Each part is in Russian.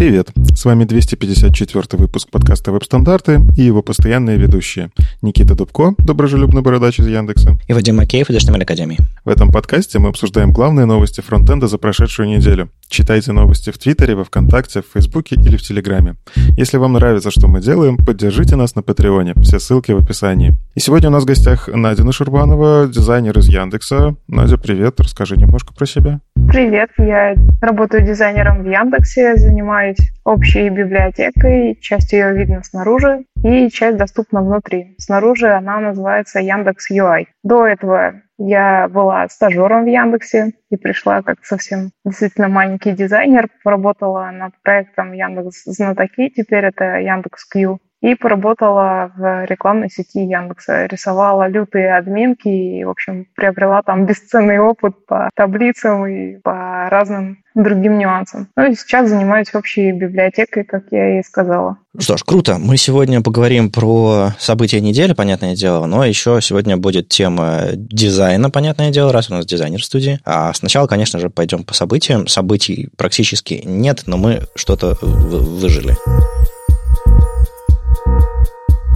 Привет! С вами 254 выпуск подкаста «Веб-стандарты» и его постоянные ведущие. Никита Дубко, доброжелюбный бородач из Яндекса. И Вадим Макеев из HTML Академии. В этом подкасте мы обсуждаем главные новости фронтенда за прошедшую неделю. Читайте новости в Твиттере, во Вконтакте, в Фейсбуке или в Телеграме. Если вам нравится, что мы делаем, поддержите нас на Патреоне. Все ссылки в описании. И сегодня у нас в гостях Надя Нашурбанова, дизайнер из Яндекса. Надя, привет. Расскажи немножко про себя. Привет, я работаю дизайнером в Яндексе, занимаюсь общей библиотекой, часть ее видно снаружи и часть доступна внутри. Снаружи она называется Яндекс UI. До этого я была стажером в Яндексе и пришла как совсем действительно маленький дизайнер, поработала над проектом Яндекс Знатоки, теперь это Яндекс Q и поработала в рекламной сети Яндекса. Рисовала лютые админки и, в общем, приобрела там бесценный опыт по таблицам и по разным другим нюансам. Ну и сейчас занимаюсь общей библиотекой, как я и сказала. Что ж, круто. Мы сегодня поговорим про события недели, понятное дело, но еще сегодня будет тема дизайна, понятное дело, раз у нас дизайнер в студии. А сначала, конечно же, пойдем по событиям. Событий практически нет, но мы что-то выжили.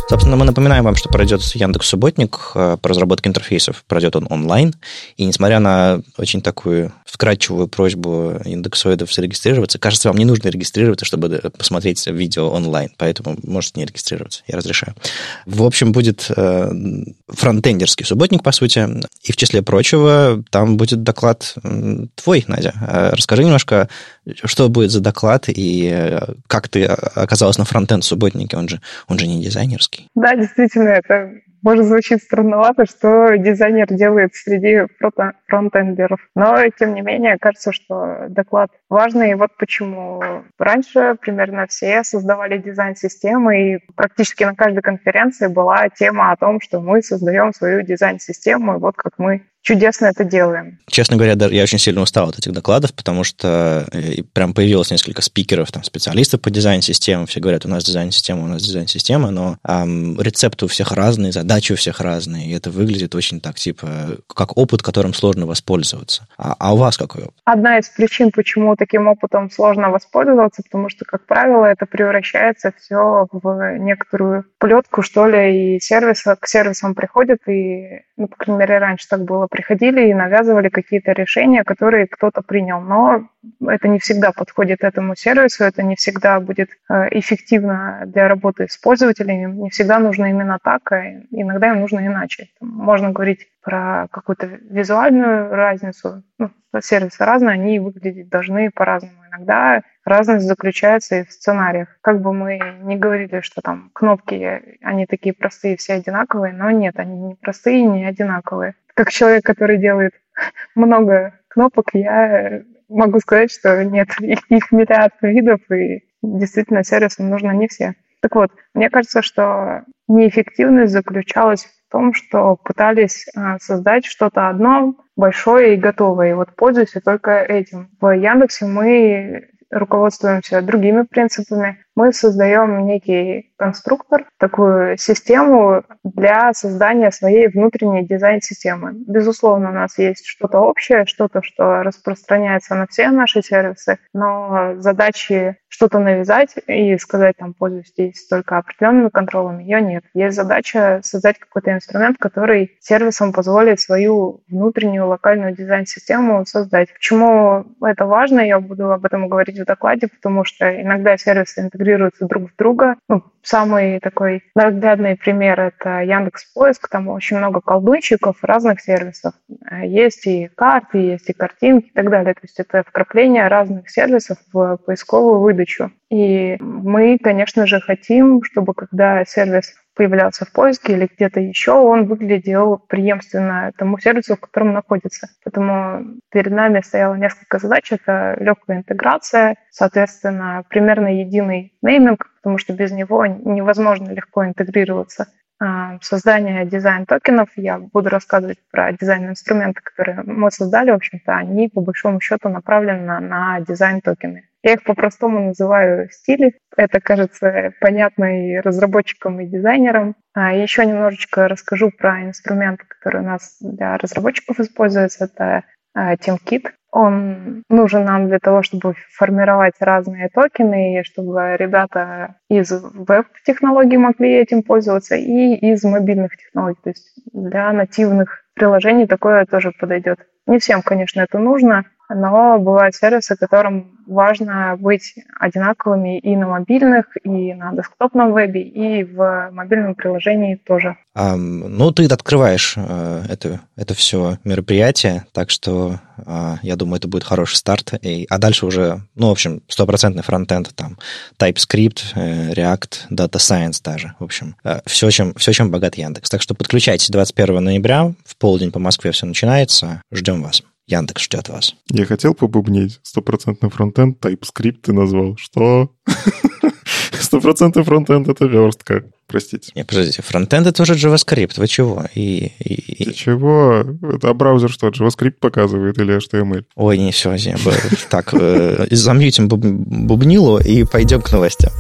Собственно, мы напоминаем вам, что пройдет Яндекс Субботник э, по разработке интерфейсов. Пройдет он онлайн. И несмотря на очень такую вкрадчивую просьбу индексоидов зарегистрироваться, кажется, вам не нужно регистрироваться, чтобы посмотреть видео онлайн. Поэтому можете не регистрироваться. Я разрешаю. В общем, будет э, фронтендерский субботник, по сути. И в числе прочего, там будет доклад твой, Надя. Э, расскажи немножко, что будет за доклад и как ты оказалась на фронтенд субботнике. Он же, он же не дизайнерский русский. Да, действительно, это может звучит странновато, что дизайнер делает среди фронтендеров. Но, тем не менее, кажется, что доклад важный. И вот почему. Раньше примерно все создавали дизайн-системы, и практически на каждой конференции была тема о том, что мы создаем свою дизайн-систему, и вот как мы чудесно это делаем. Честно говоря, я очень сильно устал от этих докладов, потому что э, прям появилось несколько спикеров, там, специалистов по дизайн-системам. Все говорят, у нас дизайн-система, у нас дизайн-система, но эм, рецепты у всех разные, задачи у всех разные, и это выглядит очень так, типа, как опыт, которым сложно воспользоваться. А, а у вас какой опыт? Одна из причин, почему таким опытом сложно воспользоваться, потому что, как правило, это превращается все в некоторую плетку, что ли, и сервиса, к сервисам приходят, и, ну, по крайней мере, раньше так было, приходили и навязывали какие-то решения, которые кто-то принял. Но это не всегда подходит этому сервису, это не всегда будет э, эффективно для работы с пользователями, не всегда нужно именно так, а иногда им нужно иначе. Можно говорить про какую-то визуальную разницу. Ну, сервисы разные, они выглядеть должны по-разному. Иногда разность заключается и в сценариях. Как бы мы ни говорили, что там кнопки, они такие простые, все одинаковые, но нет, они не простые, не одинаковые как человек, который делает много кнопок, я могу сказать, что нет, их, их миллиард видов, и действительно сервисам нужно не все. Так вот, мне кажется, что неэффективность заключалась в том, что пытались а, создать что-то одно большое и готовое, и вот пользуясь только этим. В Яндексе мы руководствуемся другими принципами. Мы создаем некий конструктор, такую систему для создания своей внутренней дизайн-системы. Безусловно, у нас есть что-то общее, что-то, что распространяется на все наши сервисы, но задачи что-то навязать и сказать, там, пользуйтесь только определенными контролами, ее нет. Есть задача создать какой-то инструмент, который сервисам позволит свою внутреннюю локальную дизайн-систему создать. Почему это важно, я буду об этом говорить в докладе, потому что иногда сервисы интегрируются друг в друга. Ну, самый такой наглядный пример — это Яндекс Поиск. Там очень много колдунчиков разных сервисов. Есть и карты, есть и картинки и так далее. То есть это вкрапление разных сервисов в поисковую выдачу. И мы, конечно же, хотим, чтобы когда сервис появлялся в поиске или где-то еще, он выглядел преемственно тому сервису, в котором находится. Поэтому перед нами стояло несколько задач. Это легкая интеграция, соответственно, примерно единый нейминг, потому что без него невозможно легко интегрироваться. А, создание дизайн-токенов. Я буду рассказывать про дизайн-инструменты, которые мы создали. В общем-то, они по большому счету направлены на дизайн-токены. Я их по-простому называю стили. Это кажется понятно и разработчикам, и дизайнерам. А еще немножечко расскажу про инструменты, которые у нас для разработчиков используются. Это TeamKit. Он нужен нам для того, чтобы формировать разные токены, и чтобы ребята из веб-технологий могли этим пользоваться, и из мобильных технологий. То есть для нативных приложений такое тоже подойдет. Не всем, конечно, это нужно, но бывают сервисы, которым важно быть одинаковыми и на мобильных, и на десктопном вебе, и в мобильном приложении тоже. А, ну, ты открываешь э, это, это все мероприятие, так что э, я думаю, это будет хороший старт. И, а дальше уже, ну, в общем, стопроцентный фронтенд, там, TypeScript, э, React, Data Science даже. В общем, э, все, чем, все, чем богат Яндекс. Так что подключайтесь 21 ноября, в полдень по Москве все начинается. Ждем вас. Яндекс ждет вас. Я хотел побубнить. Стопроцентный фронтенд, TypeScript ты назвал. Что? Стопроцентный фронтенд — это верстка. Простите. Не, подождите, фронтенд — это уже JavaScript. Вы чего? И, и, и... Ты чего? Это а браузер что, JavaScript показывает или HTML? Ой, не все, Так, э, замьютим бубнилу и пойдем к новостям.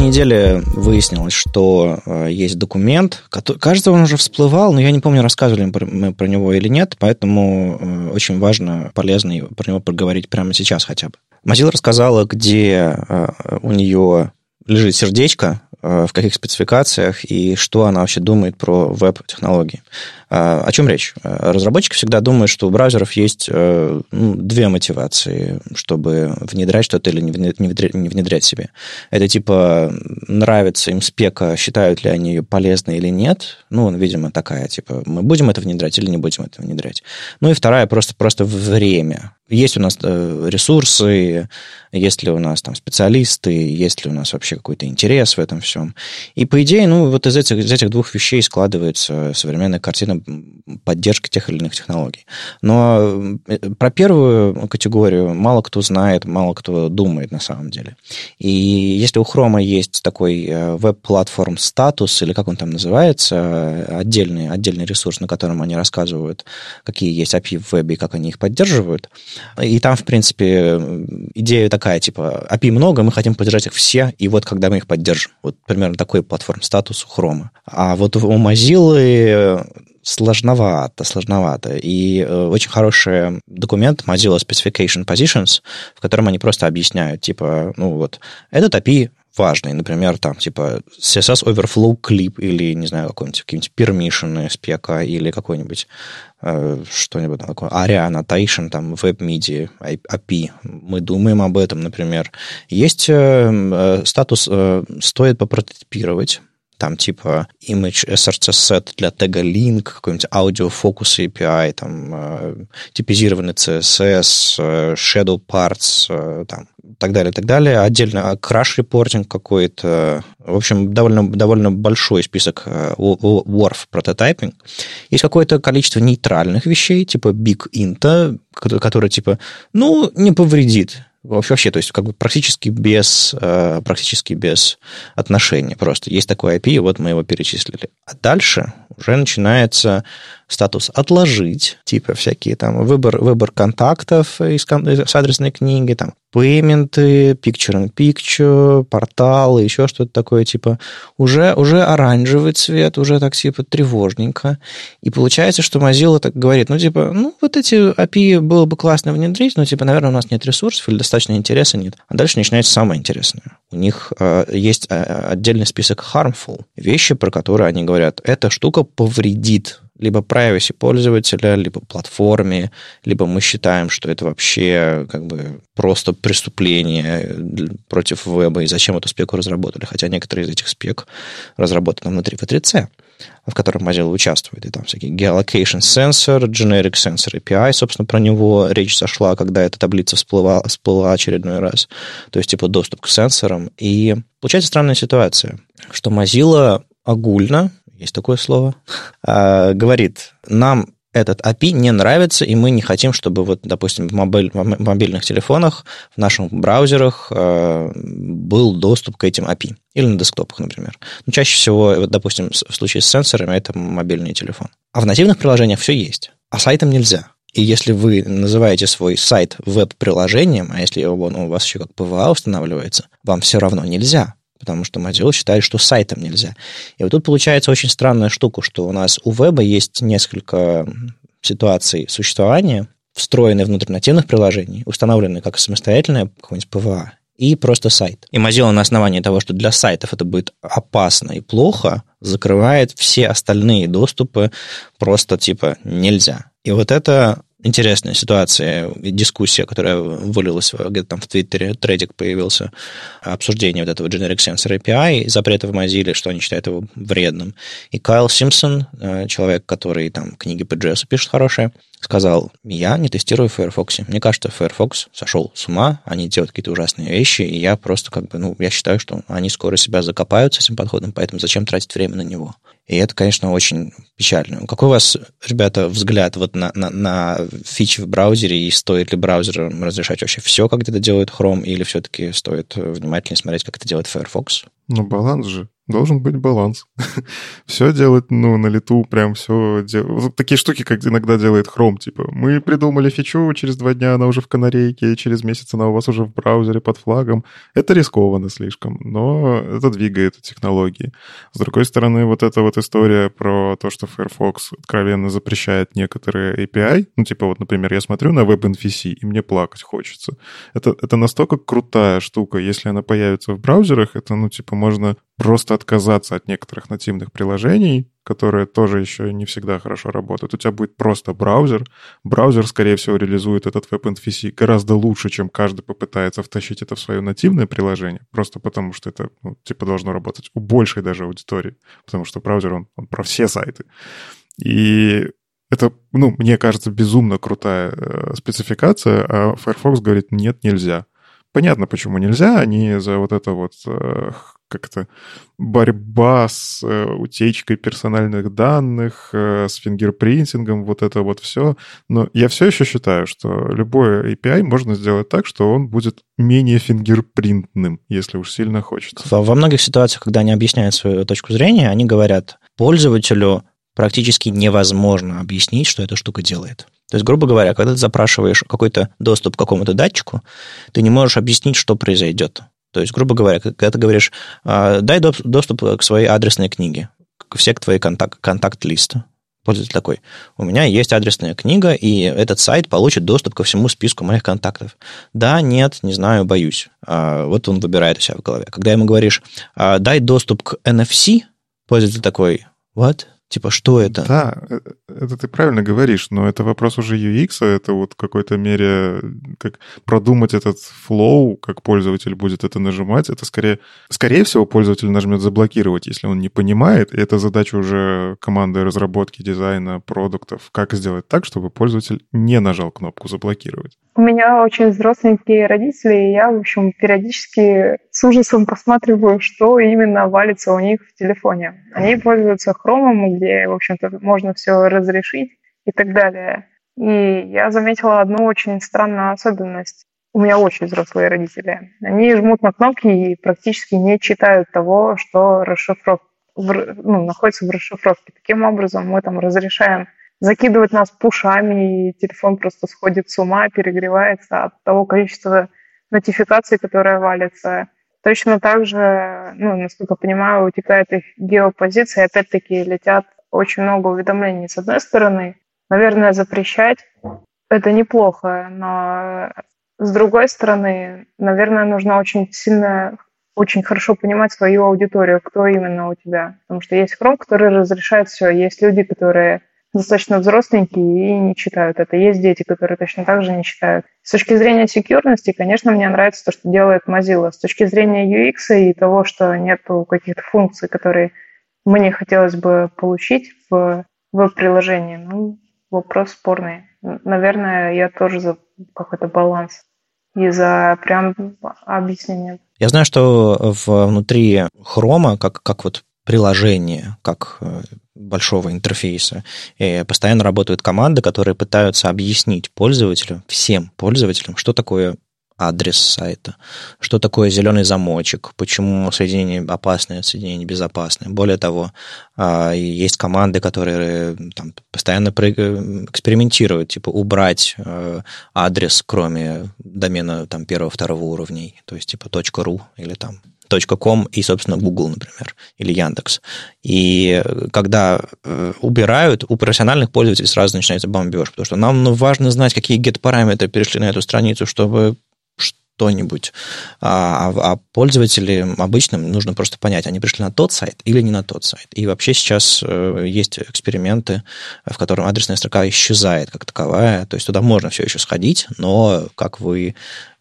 Неделе выяснилось, что э, есть документ, который, кажется, он уже всплывал, но я не помню, рассказывали мы про него или нет, поэтому э, очень важно, полезно про него поговорить прямо сейчас хотя бы. Mozilla рассказала, где э, у нее лежит сердечко, э, в каких спецификациях и что она вообще думает про веб-технологии. А, о чем речь? А, разработчики всегда думают, что у браузеров есть э, ну, две мотивации, чтобы внедрять что-то или не внедрять, себе. Это типа нравится им спека, считают ли они ее полезной или нет. Ну, видимо, такая, типа, мы будем это внедрять или не будем это внедрять. Ну и вторая просто, просто время. Есть у нас э, ресурсы, есть ли у нас там специалисты, есть ли у нас вообще какой-то интерес в этом всем. И по идее, ну, вот из этих, из этих двух вещей складывается современная картина поддержки тех или иных технологий. Но э, про первую категорию мало кто знает, мало кто думает на самом деле. И если у Chrome есть такой э, веб-платформ статус, или как он там называется, отдельный, отдельный ресурс, на котором они рассказывают, какие есть API в вебе и как они их поддерживают. И там, в принципе, идея такая, типа, API много, мы хотим поддержать их все, и вот когда мы их поддержим. Вот примерно такой платформ статус у Chrome. А вот у Mozilla сложновато, сложновато. И э, очень хороший документ Mozilla Specification Positions, в котором они просто объясняют, типа, ну вот, этот API важный, например, там, типа, CSS Overflow Clip или, не знаю, какой-нибудь, какие-нибудь permission спека или какой-нибудь э, что-нибудь такое, ARIA Annotation, там, WebMidi, API. Мы думаем об этом, например. Есть э, э, статус, э, стоит попрототипировать, там типа image src set для тега link, какой-нибудь focus API, там э, типизированный CSS, э, shadow parts, э, там, так далее, так далее. Отдельно reporting какой-то. В общем, довольно, довольно большой список WARF прототипинг. Есть какое-то количество нейтральных вещей, типа big int, который, типа, ну, не повредит Вообще, то есть как бы практически без, э, практически без отношений просто. Есть такой IP, вот мы его перечислили. А дальше уже начинается статус «отложить», типа всякие там выбор, выбор контактов из, из адресной книги, там пейменты, picture in picture, порталы, еще что-то такое, типа уже, уже оранжевый цвет, уже так типа тревожненько. И получается, что Mozilla так говорит, ну типа, ну вот эти API было бы классно внедрить, но типа, наверное, у нас нет ресурсов или достаточно интереса нет. А дальше начинается самое интересное. У них э, есть э, отдельный список harmful, вещи, про которые они говорят, эта штука повредит либо privacy пользователя, либо платформе, либо мы считаем, что это вообще как бы просто преступление против веба, и зачем эту спеку разработали. Хотя некоторые из этих спек разработаны внутри V3C, в котором Mozilla участвует. И там всякие geolocation sensor, generic sensor API, собственно, про него речь сошла, когда эта таблица всплыла, всплыла очередной раз. То есть, типа, доступ к сенсорам. И получается странная ситуация, что Mozilla огульно есть такое слово, а, говорит, нам этот API не нравится, и мы не хотим, чтобы, вот, допустим, в, мобиль, в мобильных телефонах, в наших браузерах э, был доступ к этим API. Или на десктопах, например. Ну, чаще всего, вот, допустим, в случае с сенсорами, это мобильный телефон. А в нативных приложениях все есть, а сайтам нельзя. И если вы называете свой сайт веб-приложением, а если он у вас еще как PWA устанавливается, вам все равно нельзя потому что Mozilla считает, что сайтом нельзя. И вот тут получается очень странная штука, что у нас у веба есть несколько ситуаций существования, встроенные внутрь нативных приложений, установленные как самостоятельное какое-нибудь PWA, и просто сайт. И Mozilla на основании того, что для сайтов это будет опасно и плохо, закрывает все остальные доступы просто типа нельзя. И вот это интересная ситуация, дискуссия, которая вылилась где-то там в Твиттере, тредик появился, обсуждение вот этого Generic Sensor API, запрета в Mozilla, что они считают его вредным. И Кайл Симпсон, э, человек, который там книги по JS пишет хорошие, сказал, я не тестирую в Firefox. Мне кажется, Firefox сошел с ума, они делают какие-то ужасные вещи, и я просто как бы, ну, я считаю, что они скоро себя закопают с этим подходом, поэтому зачем тратить время на него? И это, конечно, очень печально. Какой у вас, ребята, взгляд вот на, на, на фичи в браузере, и стоит ли браузерам разрешать вообще все, как это делает Chrome, или все-таки стоит внимательнее смотреть, как это делает Firefox? Ну, баланс же. Должен быть баланс. все делать, ну, на лету, прям все делать. Такие штуки, как иногда делает Chrome, типа, мы придумали фичу, через два дня она уже в канарейке, через месяц она у вас уже в браузере под флагом. Это рискованно слишком, но это двигает технологии. С другой стороны, вот эта вот история про то, что Firefox откровенно запрещает некоторые API, ну, типа, вот, например, я смотрю на WebNVC, и мне плакать хочется. Это, это настолько крутая штука, если она появится в браузерах, это, ну, типа, можно просто отказаться от некоторых нативных приложений, которые тоже еще не всегда хорошо работают. У тебя будет просто браузер. Браузер, скорее всего, реализует этот WebNVC гораздо лучше, чем каждый попытается втащить это в свое нативное приложение, просто потому что это, ну, типа, должно работать у большей даже аудитории, потому что браузер, он, он про все сайты. И это, ну, мне кажется, безумно крутая э, спецификация, а Firefox говорит, нет, нельзя. Понятно, почему нельзя. Они за вот это вот э, как-то борьба с э, утечкой персональных данных, э, с фингерпринтингом, вот это вот все. Но я все еще считаю, что любой API можно сделать так, что он будет менее фингерпринтным, если уж сильно хочется. Во, многих ситуациях, когда они объясняют свою точку зрения, они говорят, пользователю практически невозможно объяснить, что эта штука делает. То есть, грубо говоря, когда ты запрашиваешь какой-то доступ к какому-то датчику, ты не можешь объяснить, что произойдет. То есть, грубо говоря, когда ты говоришь, «А, дай доступ к своей адресной книге, к все к твоей контакт, контакт-листу. Пользователь такой, у меня есть адресная книга, и этот сайт получит доступ ко всему списку моих контактов. Да, нет, не знаю, боюсь. А, вот он выбирает у себя в голове. Когда ему говоришь, «А, дай доступ к NFC, пользователь такой, what? Типа, что это? Да, э, это ты правильно говоришь, но это вопрос уже UX, а это вот в какой-то мере как продумать этот флоу, как пользователь будет это нажимать. Это скорее, скорее всего, пользователь нажмет заблокировать, если он не понимает. И это задача уже команды разработки, дизайна, продуктов. Как сделать так, чтобы пользователь не нажал кнопку заблокировать? У меня очень взросленькие родители, и я, в общем, периодически с ужасом посматриваю, что именно валится у них в телефоне. Они пользуются хромом, где, в общем-то, можно все разрешить и так далее. И я заметила одну очень странную особенность. У меня очень взрослые родители. Они жмут на кнопки и практически не читают того, что расшифров... ну, находится в расшифровке. Таким образом, мы там разрешаем закидывать нас пушами, и телефон просто сходит с ума, перегревается от того количества нотификаций, которые валятся. Точно так же, ну, насколько понимаю, утекает их геопозиция, опять-таки летят очень много уведомлений. С одной стороны, наверное, запрещать это неплохо, но с другой стороны, наверное, нужно очень сильно, очень хорошо понимать свою аудиторию, кто именно у тебя. Потому что есть Chrome, который разрешает все, есть люди, которые достаточно взросленькие и не читают это. Есть дети, которые точно так же не читают. С точки зрения секьюрности, конечно, мне нравится то, что делает Mozilla. С точки зрения UX и того, что нет каких-то функций, которые мне хотелось бы получить в веб-приложении, ну, вопрос спорный. Наверное, я тоже за какой-то баланс и за прям объяснение. Я знаю, что внутри хрома, как, как вот приложение, как э, большого интерфейса. И постоянно работают команды, которые пытаются объяснить пользователю, всем пользователям, что такое адрес сайта, что такое зеленый замочек, почему соединение опасное, соединение безопасное. Более того, а, есть команды, которые там, постоянно экспериментируют, типа убрать э, адрес, кроме домена там, первого-второго уровней, то есть типа .ru или там .com и, собственно, Google, например, или Яндекс. И когда э, убирают, у профессиональных пользователей сразу начинается бомбеж, потому что нам ну, важно знать, какие get-параметры перешли на эту страницу, чтобы что-нибудь. А, а, а пользователям обычным нужно просто понять, они пришли на тот сайт или не на тот сайт. И вообще сейчас э, есть эксперименты, в котором адресная строка исчезает как таковая. То есть туда можно все еще сходить, но как вы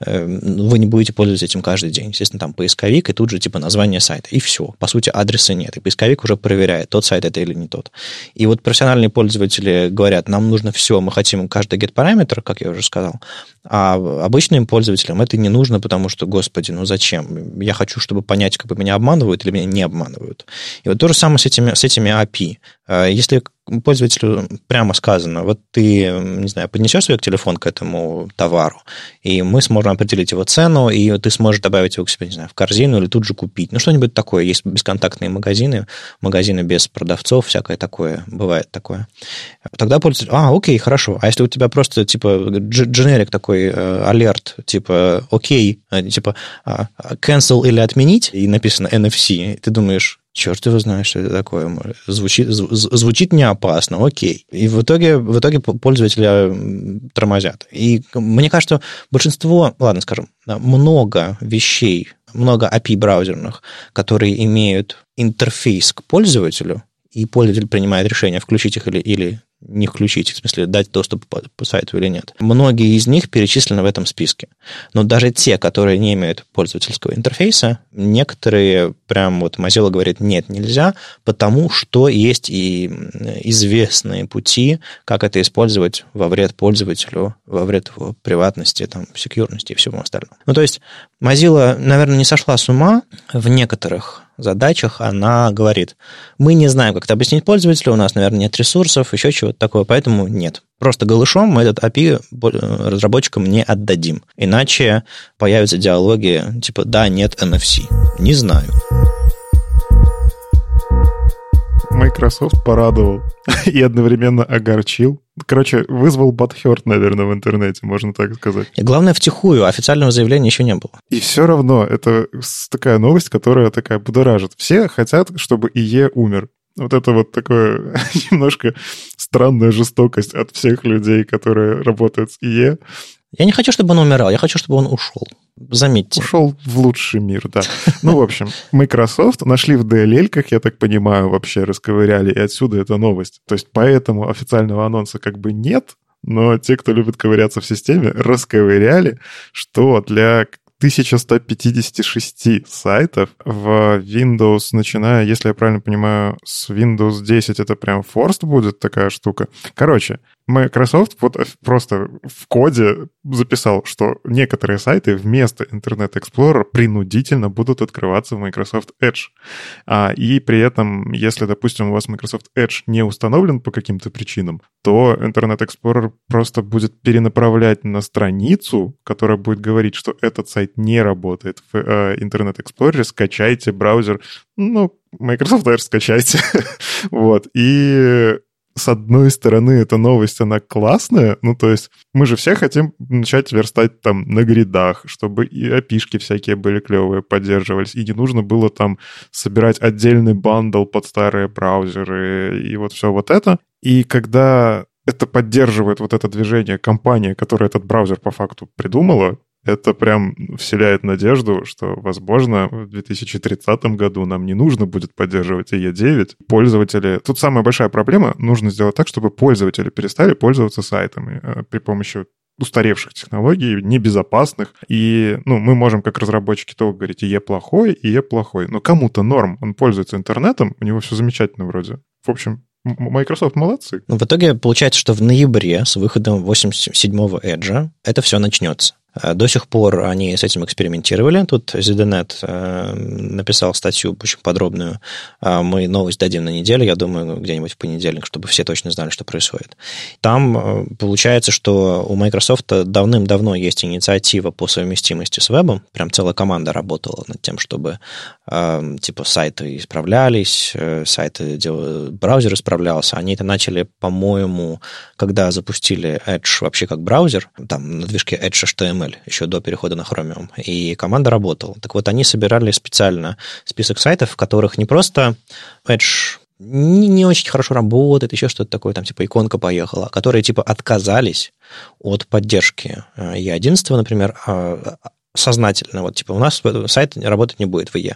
Эм, вы не будете пользоваться этим каждый день. Естественно, там поисковик и тут же типа название сайта. И все. По сути, адреса нет. И поисковик уже проверяет, тот сайт это или не тот. И вот профессиональные пользователи говорят, нам нужно все, мы хотим каждый get-параметр, как я уже сказал. А обычным пользователям это не нужно, потому что, господи, ну зачем? Я хочу, чтобы понять, как бы меня обманывают или меня не обманывают. И вот то же самое с этими, с этими API. Э, если пользователю прямо сказано, вот ты, не знаю, поднесешь свой телефон к этому товару, и мы сможем определить его цену, и ты сможешь добавить его к себе, не знаю, в корзину или тут же купить. Ну, что-нибудь такое. Есть бесконтактные магазины, магазины без продавцов, всякое такое, бывает такое. Тогда пользователь, а, окей, хорошо. А если у тебя просто, типа, дженерик такой, э, алерт, типа, окей, э, типа, а, cancel или отменить, и написано NFC, ты думаешь, черт его знает, что это такое. Звучит, звучит не опасно, окей. И в итоге, в итоге пользователя тормозят. И мне кажется, большинство, ладно, скажем, много вещей, много API браузерных, которые имеют интерфейс к пользователю, и пользователь принимает решение, включить их или, или не включить, в смысле дать доступ по, по сайту или нет. Многие из них перечислены в этом списке. Но даже те, которые не имеют пользовательского интерфейса, некоторые прям вот Mozilla говорит, нет, нельзя, потому что есть и известные пути, как это использовать во вред пользователю, во вред его приватности, там, секьюрности и всему остальному. Ну, то есть Mozilla, наверное, не сошла с ума в некоторых задачах она говорит, мы не знаем, как это объяснить пользователю, у нас, наверное, нет ресурсов, еще чего-то такого, поэтому нет. Просто голышом мы этот API разработчикам не отдадим. Иначе появятся диалоги типа «да, нет, NFC». Не знаю. Microsoft порадовал и одновременно огорчил. Короче, вызвал Батхерт, наверное, в интернете, можно так сказать. И главное, втихую, официального заявления еще не было. И все равно, это такая новость, которая такая будоражит. Все хотят, чтобы ИЕ умер. Вот это вот такое немножко странная жестокость от всех людей, которые работают с ИЕ. Я не хочу, чтобы он умирал, я хочу, чтобы он ушел. Заметьте. Ушел в лучший мир, да. Ну, в общем, Microsoft нашли в DLL, как я так понимаю, вообще расковыряли, и отсюда эта новость. То есть поэтому официального анонса как бы нет, но те, кто любит ковыряться в системе, расковыряли, что для 1156 сайтов в Windows, начиная, если я правильно понимаю, с Windows 10 это прям forced будет такая штука. Короче, Microsoft вот просто в коде записал, что некоторые сайты вместо Internet Explorer принудительно будут открываться в Microsoft Edge. А, и при этом, если, допустим, у вас Microsoft Edge не установлен по каким-то причинам, то Internet Explorer просто будет перенаправлять на страницу, которая будет говорить, что этот сайт не работает в э, Internet Explorer, скачайте браузер, ну, Microsoft Edge скачайте. вот. И с одной стороны, эта новость, она классная, ну, то есть мы же все хотим начать верстать там на гридах, чтобы и опишки всякие были клевые, поддерживались, и не нужно было там собирать отдельный бандл под старые браузеры и вот все вот это. И когда это поддерживает вот это движение компания, которая этот браузер по факту придумала, это прям вселяет надежду, что, возможно, в 2030 году нам не нужно будет поддерживать IE9. Пользователи... Тут самая большая проблема, нужно сделать так, чтобы пользователи перестали пользоваться сайтами э, при помощи устаревших технологий, небезопасных. И ну, мы можем, как разработчики, то говорить, ИЕ плохой, ИЕ плохой. Но кому-то норм, он пользуется интернетом, у него все замечательно вроде. В общем, Microsoft молодцы. В итоге получается, что в ноябре с выходом 87-го Edge это все начнется. Э, до сих пор они с этим экспериментировали. Тут ZDNet э, написал статью очень подробную. Э, мы новость дадим на неделю, я думаю, где-нибудь в понедельник, чтобы все точно знали, что происходит. Там получается, что у Microsoft давным-давно есть инициатива по совместимости с вебом. Прям целая команда работала над тем, чтобы типа сайты исправлялись, сайты, браузер исправлялся. Они это начали, по-моему, когда запустили Edge вообще как браузер, там на движке Edge HTML HTML еще до перехода на Chromium. И команда работала. Так вот, они собирали специально список сайтов, в которых не просто Edge не, не очень хорошо работает, еще что-то такое, там типа иконка поехала, которые типа отказались от поддержки E11, э, например, а, сознательно. Вот, типа, у нас сайт работать не будет в IE.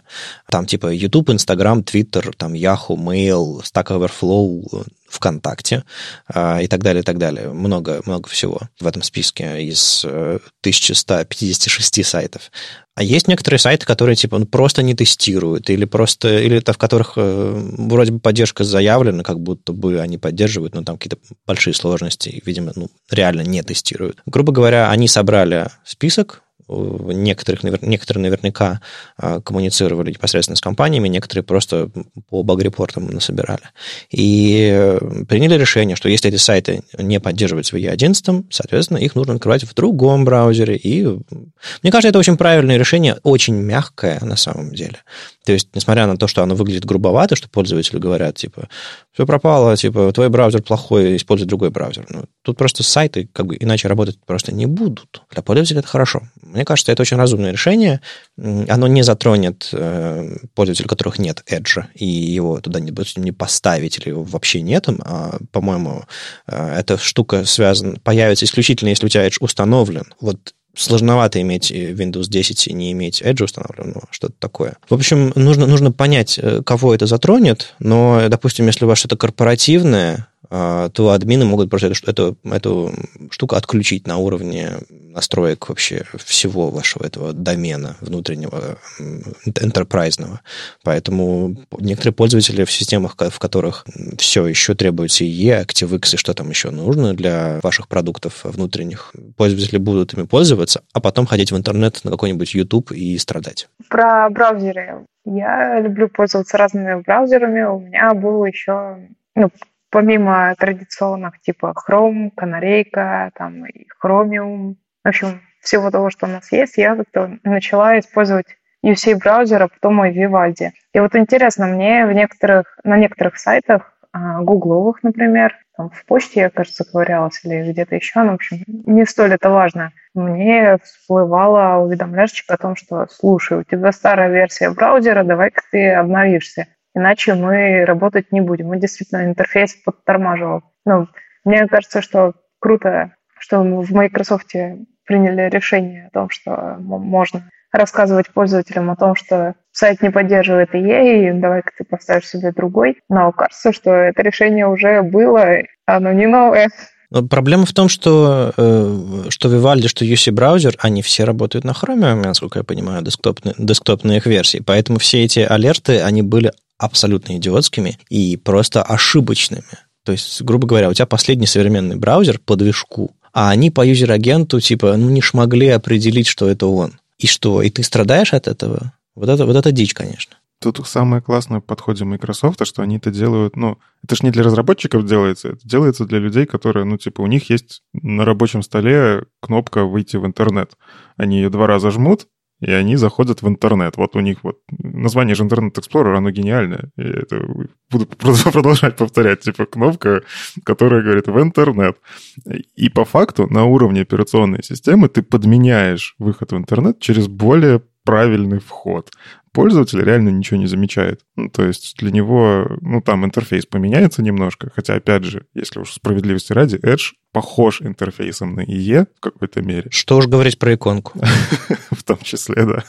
Там, типа, YouTube, Instagram, Twitter, там, Yahoo, Mail, Stack Overflow, ВКонтакте а, и так далее, и так далее. Много, много всего в этом списке из 1156 э, сайтов. А есть некоторые сайты, которые типа ну, просто не тестируют, или просто, или это в которых э, вроде бы поддержка заявлена, как будто бы они поддерживают, но там какие-то большие сложности, видимо, ну, реально не тестируют. Грубо говоря, они собрали список некоторых, некоторые наверняка а, коммуницировали непосредственно с компаниями, некоторые просто по баг-репортам насобирали. И э, приняли решение, что если эти сайты не поддерживаются в E11, соответственно, их нужно открывать в другом браузере. И мне кажется, это очень правильное решение, очень мягкое на самом деле. То есть, несмотря на то, что оно выглядит грубовато, что пользователи говорят, типа, все пропало, типа, твой браузер плохой, используй другой браузер. Ну, тут просто сайты как бы иначе работать просто не будут. Для пользователя это хорошо. Мне кажется, это очень разумное решение. Оно не затронет э, пользователей, которых нет Edge, и его туда не, не поставить, или его вообще нет. А, по-моему, э, эта штука связана, появится исключительно, если у тебя Edge установлен. Вот сложновато иметь Windows 10 и не иметь Edge установленного, что-то такое. В общем, нужно, нужно понять, э, кого это затронет, но, допустим, если у вас что-то корпоративное, то админы могут просто эту, эту, эту штуку отключить на уровне настроек вообще всего вашего этого домена внутреннего, энтерпрайзного. Поэтому некоторые пользователи в системах, в которых все еще требуется IE, ActiveX и что там еще нужно для ваших продуктов внутренних, пользователи будут ими пользоваться, а потом ходить в интернет на какой-нибудь YouTube и страдать. Про браузеры. Я люблю пользоваться разными браузерами. У меня был еще ну, помимо традиционных типа Chrome, Канарейка, там и Chromium, в общем, всего того, что у нас есть, я как-то начала использовать UC браузер, а потом и Vivaldi. И вот интересно, мне в некоторых, на некоторых сайтах, а, гугловых, например, там в почте, я, кажется, ковырялась или где-то еще, ну, в общем, не столь это важно. Мне всплывала уведомляшечка о том, что, слушай, у тебя старая версия браузера, давай-ка ты обновишься иначе мы работать не будем. Мы действительно интерфейс подтормаживал. Ну, мне кажется, что круто, что в Microsoft приняли решение о том, что можно рассказывать пользователям о том, что сайт не поддерживает IE, и давай-ка ты поставишь себе другой. Но кажется, что это решение уже было, оно не новое. Но проблема в том, что, э, что Vivaldi, что UC браузер, они все работают на Chromium, насколько я понимаю, десктопные, десктопные их версии. Поэтому все эти алерты, они были абсолютно идиотскими и просто ошибочными. То есть, грубо говоря, у тебя последний современный браузер по движку, а они по юзер-агенту типа ну не смогли определить, что это он. И что? И ты страдаешь от этого? Вот это, вот это дичь, конечно. Тут самое классное в подходе Microsoft, что они это делают, ну, это же не для разработчиков делается, это делается для людей, которые, ну, типа, у них есть на рабочем столе кнопка «Выйти в интернет». Они ее два раза жмут, и они заходят в интернет. Вот у них вот название же Internet Explorer, оно гениальное. И это буду продолжать повторять, типа кнопка, которая говорит в интернет. И по факту на уровне операционной системы ты подменяешь выход в интернет через более правильный вход пользователь реально ничего не замечает. Ну, то есть для него, ну, там интерфейс поменяется немножко, хотя, опять же, если уж справедливости ради, Edge похож интерфейсом на IE в какой-то мере. Что уж говорить про иконку. В том числе, да.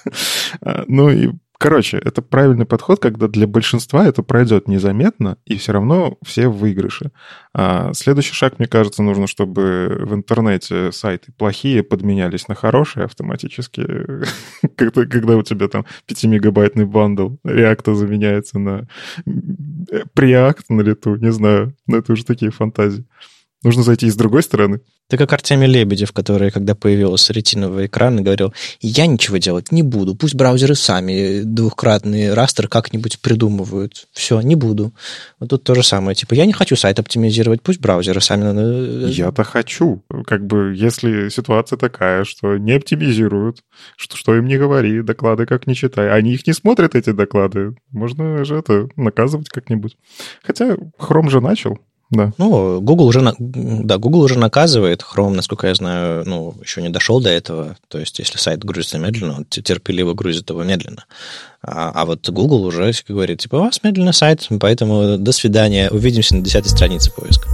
А, ну и Короче, это правильный подход, когда для большинства это пройдет незаметно, и все равно все в выигрыше. А следующий шаг, мне кажется, нужно, чтобы в интернете сайты плохие подменялись на хорошие автоматически, когда, когда у тебя там 5-мегабайтный бандл реакта заменяется на преакт на лету, не знаю, но это уже такие фантазии. Нужно зайти и с другой стороны. Ты как Артемий Лебедев, который, когда появился ретиновый экран, говорил, я ничего делать не буду, пусть браузеры сами двухкратный растер как-нибудь придумывают. Все, не буду. Вот тут то же самое. Типа, я не хочу сайт оптимизировать, пусть браузеры сами... Я-то хочу. Как бы, если ситуация такая, что не оптимизируют, что, что им не говори, доклады как не читай, они их не смотрят, эти доклады, можно же это наказывать как-нибудь. Хотя Chrome же начал, да. Ну, Google уже, да, Google уже наказывает. Chrome, насколько я знаю, ну, еще не дошел до этого. То есть, если сайт грузится медленно, он терпеливо грузит его медленно. А, а вот Google уже говорит, типа, у вас медленный сайт, поэтому до свидания, увидимся на десятой странице поиска.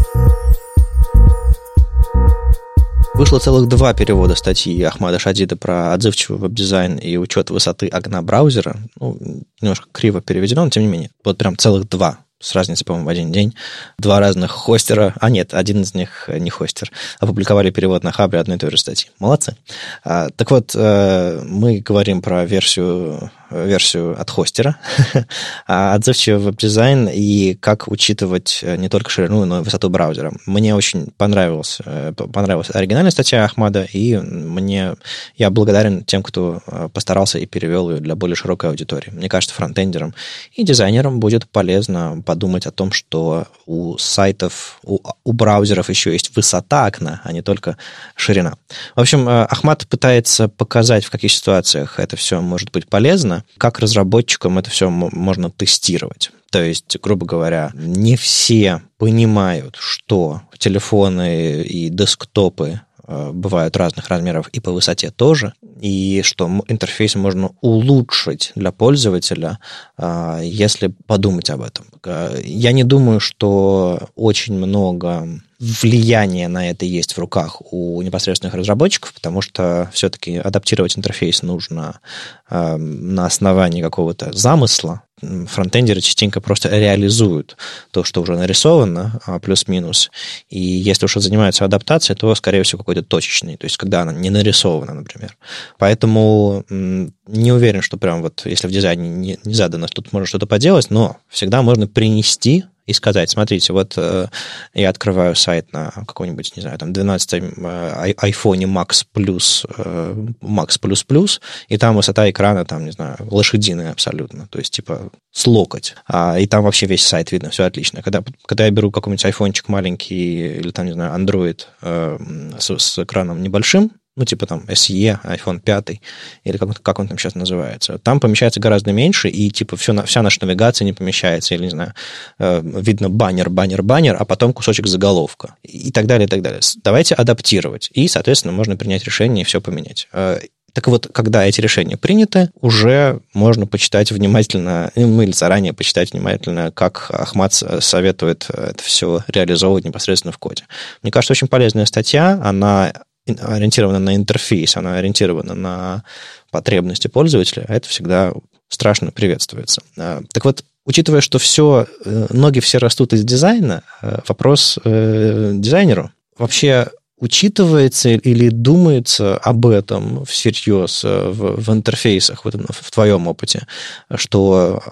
Вышло целых два перевода статьи Ахмада Шадида про отзывчивый веб-дизайн и учет высоты окна браузера. Ну, немножко криво переведено, но тем не менее. Вот прям целых два с разницей, по-моему, в один день. Два разных хостера, а нет, один из них не хостер, опубликовали перевод на Хабре одной и той же статьи. Молодцы. А, так вот, э, мы говорим про версию версию от хостера, а отзывчивый веб-дизайн и как учитывать э, не только ширину, но и высоту браузера. Мне очень понравилась, э, понравилась оригинальная статья Ахмада, и мне, я благодарен тем, кто э, постарался и перевел ее для более широкой аудитории. Мне кажется, фронтендерам и дизайнерам будет полезно подумать о том, что у сайтов, у, у браузеров еще есть высота окна, а не только ширина. В общем, Ахмад пытается показать, в каких ситуациях это все может быть полезно, как разработчикам это все можно тестировать. То есть, грубо говоря, не все понимают, что телефоны и десктопы э, бывают разных размеров и по высоте тоже, и что интерфейс можно улучшить для пользователя, э, если подумать об этом. Э, я не думаю, что очень много влияние на это есть в руках у непосредственных разработчиков, потому что все-таки адаптировать интерфейс нужно э, на основании какого-то замысла. Фронтендеры частенько просто реализуют то, что уже нарисовано, а, плюс-минус. И если уж занимаются адаптацией, то, скорее всего, какой-то точечный, то есть когда она не нарисована, например. Поэтому не уверен, что прям вот если в дизайне не, не задано, тут можно что-то поделать, но всегда можно принести и сказать, смотрите, вот э, я открываю сайт на какой-нибудь, не знаю, там 12 э, айфоне Max Plus, э, Max Plus Plus, и там высота экрана, там, не знаю, лошадиная абсолютно, то есть, типа, с локоть. А, и там вообще весь сайт видно, все отлично. Когда, когда я беру какой-нибудь айфончик маленький или там, не знаю, Android э, с, с экраном небольшим, ну, типа там SE, iPhone 5, или как, как он там сейчас называется, там помещается гораздо меньше, и типа все, вся наша навигация не помещается, или, не знаю, э, видно баннер, баннер, баннер, а потом кусочек заголовка, и так далее, и так далее. Давайте адаптировать, и, соответственно, можно принять решение и все поменять. Э, так вот, когда эти решения приняты, уже можно почитать внимательно, ну, или заранее почитать внимательно, как Ахмад советует это все реализовывать непосредственно в коде. Мне кажется, очень полезная статья, она ориентирована на интерфейс, она ориентирована на потребности пользователя, а это всегда страшно приветствуется. А, так вот, учитывая, что все, э, ноги все растут из дизайна, э, вопрос э, дизайнеру. Вообще, учитывается или думается об этом всерьез в, в интерфейсах, в, в твоем опыте, что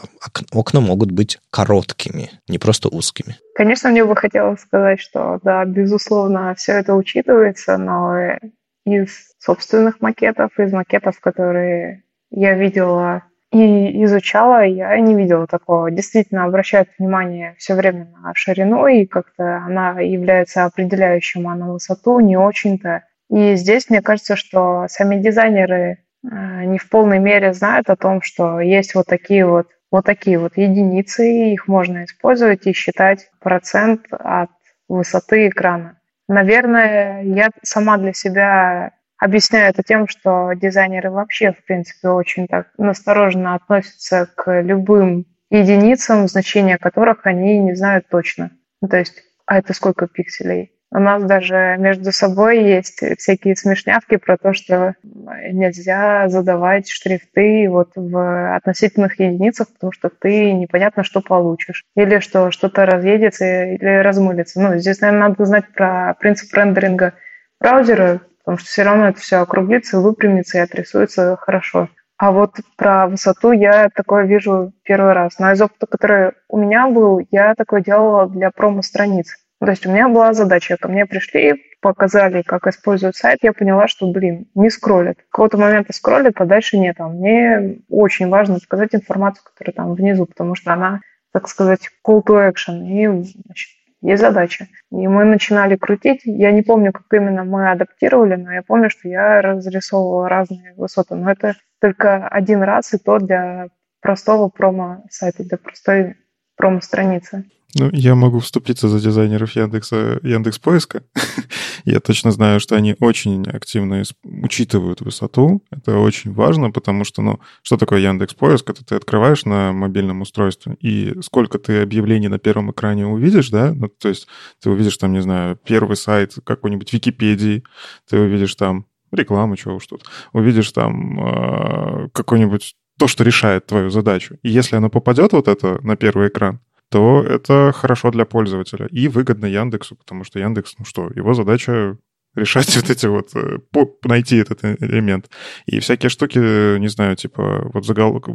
окна могут быть короткими, не просто узкими? Конечно, мне бы хотелось сказать, что да, безусловно, все это учитывается, но из собственных макетов, из макетов, которые я видела и изучала, я не видела такого. Действительно обращают внимание все время на ширину, и как-то она является определяющим, а на высоту не очень-то. И здесь мне кажется, что сами дизайнеры э, не в полной мере знают о том, что есть вот такие вот вот такие вот единицы, их можно использовать и считать процент от высоты экрана. Наверное, я сама для себя объясняю это тем, что дизайнеры вообще, в принципе, очень так настороженно относятся к любым единицам, значения которых они не знают точно. Ну, то есть, а это сколько пикселей? У нас даже между собой есть всякие смешнявки про то, что нельзя задавать шрифты вот в относительных единицах, потому что ты непонятно, что получишь. Или что что-то разъедется или размылится. Ну, здесь, наверное, надо знать про принцип рендеринга браузера, потому что все равно это все округлится, выпрямится и отрисуется хорошо. А вот про высоту я такое вижу первый раз. Но из опыта, который у меня был, я такое делала для промо-страниц. То есть у меня была задача, ко мне пришли, показали, как используют сайт, я поняла, что, блин, не скроллят. Какого-то момента скроллят, а дальше нет. А мне очень важно сказать информацию, которая там внизу, потому что она, так сказать, call to action. И, значит, есть задача. И мы начинали крутить. Я не помню, как именно мы адаптировали, но я помню, что я разрисовывала разные высоты. Но это только один раз, и то для простого промо-сайта, для простой промо-страницы. Ну, я могу вступиться за дизайнеров Яндекса, Яндекс Поиска. я точно знаю, что они очень активно учитывают высоту. Это очень важно, потому что, ну, что такое Яндекс Поиск? Это ты открываешь на мобильном устройстве, и сколько ты объявлений на первом экране увидишь, да? Ну, то есть ты увидишь там, не знаю, первый сайт какой-нибудь Википедии, ты увидишь там рекламу, чего уж тут, увидишь там э, какой-нибудь то, что решает твою задачу. И если оно попадет вот это на первый экран, то это хорошо для пользователя и выгодно Яндексу, потому что Яндекс, ну что, его задача решать вот эти вот, э, найти этот э, элемент. И всякие штуки, не знаю, типа вот заголовок,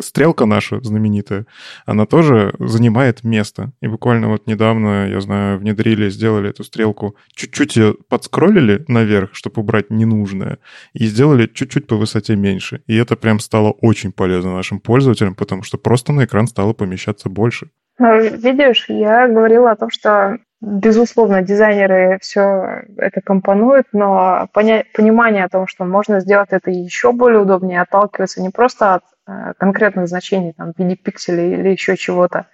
стрелка наша знаменитая, она тоже занимает место. И буквально вот недавно, я знаю, внедрили, сделали эту стрелку, чуть-чуть ее подскроллили наверх, чтобы убрать ненужное, и сделали чуть-чуть по высоте меньше. И это прям стало очень полезно нашим пользователям, потому что просто на экран стало помещаться больше. Ну, видишь, я говорила о том, что, безусловно, дизайнеры все это компонуют, но поня- понимание о том, что можно сделать это еще более удобнее, отталкиваться не просто от э, конкретных значений, там, в виде пикселей или еще чего-то,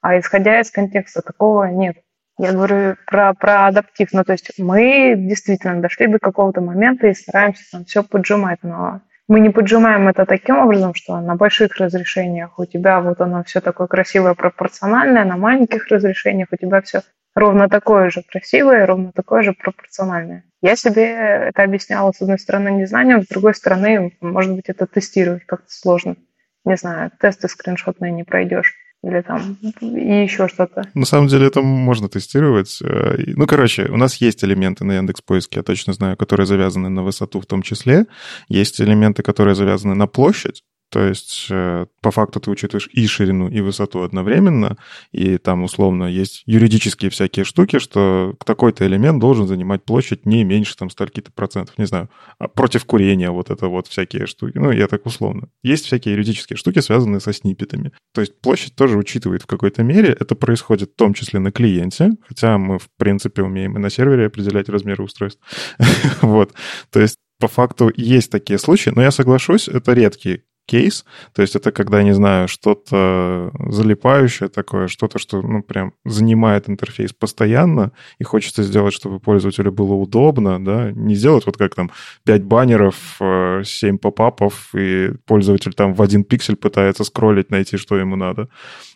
а исходя из контекста, такого нет. Я говорю про, про адаптив. Ну, то есть мы действительно дошли до какого-то момента и стараемся там все поджимать, но мы не поджимаем это таким образом, что на больших разрешениях у тебя вот оно все такое красивое, пропорциональное, на маленьких разрешениях у тебя все ровно такое же красивое, ровно такое же пропорциональное. Я себе это объясняла, с одной стороны, незнанием, с другой стороны, может быть, это тестировать как-то сложно. Не знаю, тесты скриншотные не пройдешь или там и еще что-то. На самом деле это можно тестировать. Э, ну, короче, у нас есть элементы на Яндекс Поиске, я точно знаю, которые завязаны на высоту в том числе. Есть элементы, которые завязаны на площадь. То есть э, по факту ты учитываешь и ширину, и высоту одновременно, и там условно есть юридические всякие штуки, что такой-то элемент должен занимать площадь не меньше там стольки-то процентов, не знаю, а против курения вот это вот всякие штуки. Ну, я так условно. Есть всякие юридические штуки, связанные со сниппетами. То есть площадь тоже учитывает в какой-то мере. Это происходит в том числе на клиенте, хотя мы, в принципе, умеем и на сервере определять размеры устройств. Вот. То есть по факту есть такие случаи, но я соглашусь, это редкие кейс. То есть это когда, не знаю, что-то залипающее такое, что-то, что, ну, прям занимает интерфейс постоянно, и хочется сделать, чтобы пользователю было удобно, да, не сделать вот как там 5 баннеров, 7 э, попапов, и пользователь там в один пиксель пытается скроллить, найти, что ему надо.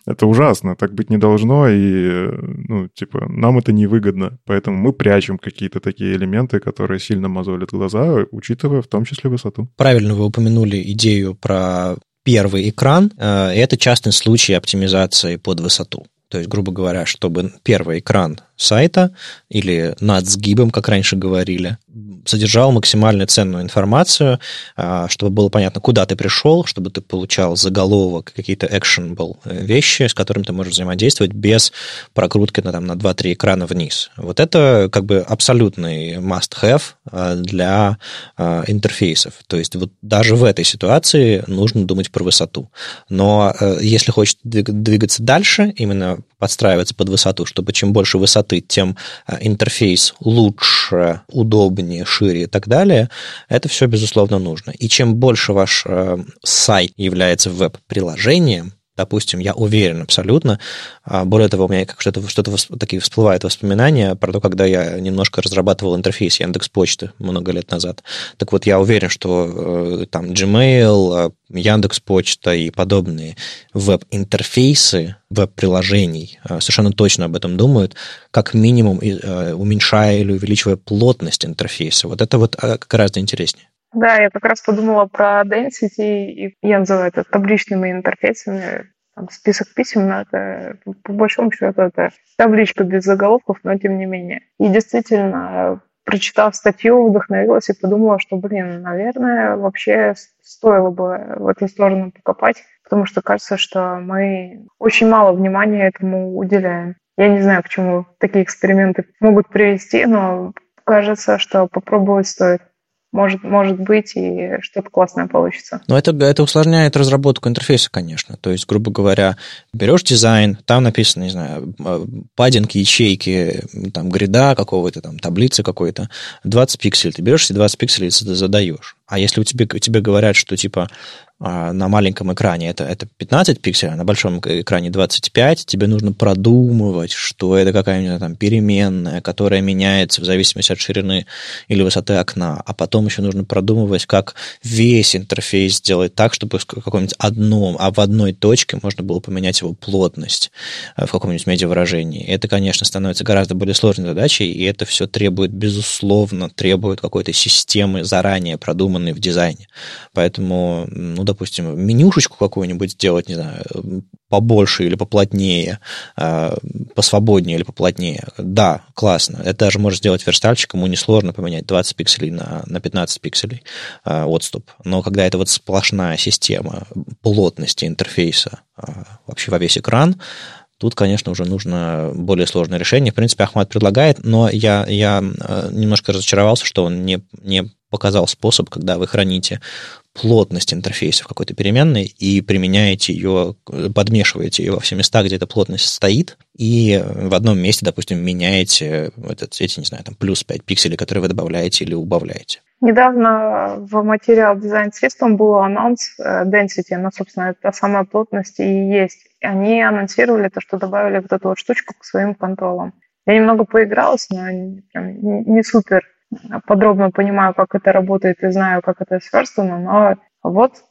Это ужасно, так быть не должно, и, ну, типа, нам это невыгодно. Поэтому мы прячем какие-то такие элементы, которые сильно мозолят глаза, учитывая в том числе высоту. Правильно вы упомянули идею про первый экран. Э, это частный случай оптимизации под высоту. То есть, грубо говоря, чтобы первый экран сайта или над сгибом, как раньше говорили, содержал максимально ценную информацию, а, чтобы было понятно, куда ты пришел, чтобы ты получал заголовок, какие-то actionable э, вещи, с которыми ты можешь взаимодействовать без прокрутки на, там, на 2-3 экрана вниз. Вот это как бы абсолютный must-have а, для а, интерфейсов. То есть вот даже в этой ситуации нужно думать про высоту. Но э, если хочешь двигаться дальше, именно подстраиваться под высоту, чтобы чем больше высоты, тем интерфейс лучше, удобнее, шире и так далее, это все, безусловно, нужно. И чем больше ваш э, сайт является веб-приложением, допустим, я уверен абсолютно. А, более того, у меня как что-то, что-то такие всплывают воспоминания про то, когда я немножко разрабатывал интерфейс Яндекс Почты много лет назад. Так вот, я уверен, что э, там Gmail, э, Яндекс Почта и подобные веб-интерфейсы веб-приложений э, совершенно точно об этом думают, как минимум уменьшая или увеличивая плотность интерфейса. Вот это вот гораздо интереснее. Да, я как раз подумала про Density, и я называю это табличными интерфейсами. Там список писем, но это, по большому счету, это табличка без заголовков, но тем не менее. И действительно, прочитав статью, вдохновилась и подумала, что, блин, наверное, вообще стоило бы в эту сторону покопать, потому что кажется, что мы очень мало внимания этому уделяем. Я не знаю, к чему такие эксперименты могут привести, но кажется, что попробовать стоит может, может быть, и что-то классное получится. Но это, это усложняет разработку интерфейса, конечно. То есть, грубо говоря, берешь дизайн, там написано, не знаю, паддинг, ячейки, там, грида какого-то, там, таблицы какой-то, 20 пикселей. Ты берешь эти 20 пикселей и задаешь. А если у тебя, тебе говорят, что типа а, на маленьком экране это, это 15 пикселей, а на большом экране 25, тебе нужно продумывать, что это какая-нибудь там переменная, которая меняется в зависимости от ширины или высоты окна, а потом еще нужно продумывать, как весь интерфейс сделать так, чтобы в каком-нибудь одном, а в одной точке можно было поменять его плотность э, в каком-нибудь медиавыражении. Это, конечно, становится гораздо более сложной задачей, и это все требует, безусловно, требует какой-то системы, заранее продуманной в дизайне. Поэтому, ну, допустим, менюшечку какую-нибудь сделать, не знаю, побольше или поплотнее, а, посвободнее или поплотнее. Да, классно. Это даже может сделать верстальщик, ему несложно поменять 20 пикселей на, на 15 пикселей а, отступ. Но когда это вот сплошная система плотности интерфейса а, вообще во весь экран, Тут, конечно, уже нужно более сложное решение. В принципе, Ахмад предлагает, но я, я немножко разочаровался, что он не, не показал способ, когда вы храните плотность интерфейса в какой-то переменной и применяете ее, подмешиваете ее во все места, где эта плотность стоит, и в одном месте, допустим, меняете этот, эти, не знаю, там, плюс 5 пикселей, которые вы добавляете или убавляете. Недавно в материал Design System был анонс э, Density, она, собственно, это самая плотность и есть. Они анонсировали то, что добавили вот эту вот штучку к своим контролам. Я немного поигралась, но не супер подробно понимаю, как это работает и знаю, как это сверстано, но вот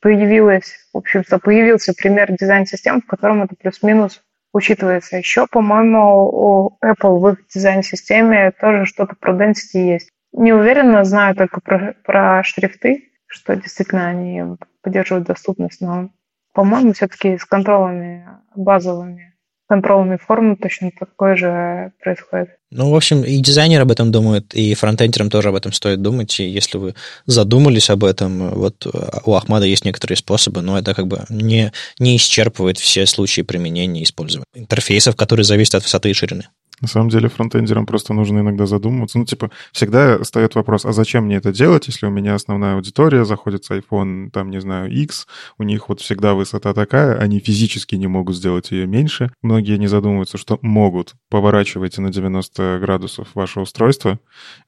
появилось, в общем-то, появился пример дизайн-систем, в котором это плюс-минус учитывается. Еще, по-моему, у Apple в их дизайн-системе тоже что-то про density есть. Не уверена, знаю только про, про шрифты, что действительно они поддерживают доступность, но, по-моему, все-таки с контролами базовыми контрольной формы точно такое же происходит. Ну, в общем, и дизайнер об этом думает, и фронтендерам тоже об этом стоит думать. И если вы задумались об этом, вот у Ахмада есть некоторые способы, но это как бы не, не исчерпывает все случаи применения и использования интерфейсов, которые зависят от высоты и ширины. На самом деле фронтендерам просто нужно иногда задумываться. Ну, типа, всегда встает вопрос, а зачем мне это делать, если у меня основная аудитория заходит с iPhone, там, не знаю, X, у них вот всегда высота такая, они физически не могут сделать ее меньше. Многие не задумываются, что могут. Поворачивайте на 90 градусов ваше устройство,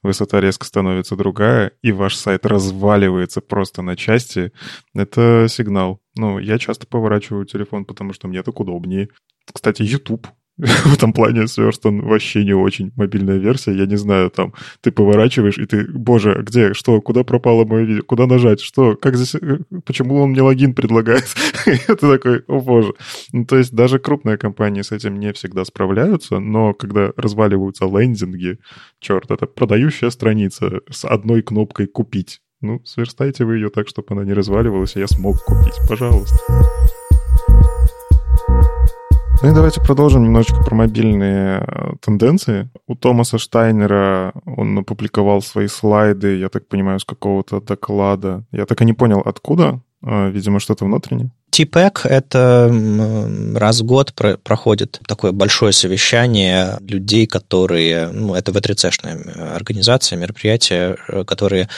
высота резко становится другая, и ваш сайт разваливается просто на части. Это сигнал. Ну, я часто поворачиваю телефон, потому что мне так удобнее. Кстати, YouTube в этом плане сверстан вообще не очень мобильная версия. Я не знаю, там, ты поворачиваешь, и ты, боже, где, что, куда пропало мое видео, куда нажать, что, как здесь, э, почему он мне логин предлагает? Это такой, о боже. Ну, то есть даже крупные компании с этим не всегда справляются, но когда разваливаются лендинги, черт, это продающая страница с одной кнопкой «Купить». Ну, сверстайте вы ее так, чтобы она не разваливалась, и я смог купить, пожалуйста. Ну и давайте продолжим немножечко про мобильные э, тенденции. У Томаса Штайнера он опубликовал свои слайды, я так понимаю, с какого-то доклада. Я так и не понял, откуда. А, видимо, что-то внутреннее. ТПЭК — это раз в год проходит такое большое совещание людей, которые... Ну, это V3C-шная организация, мероприятие, э, которые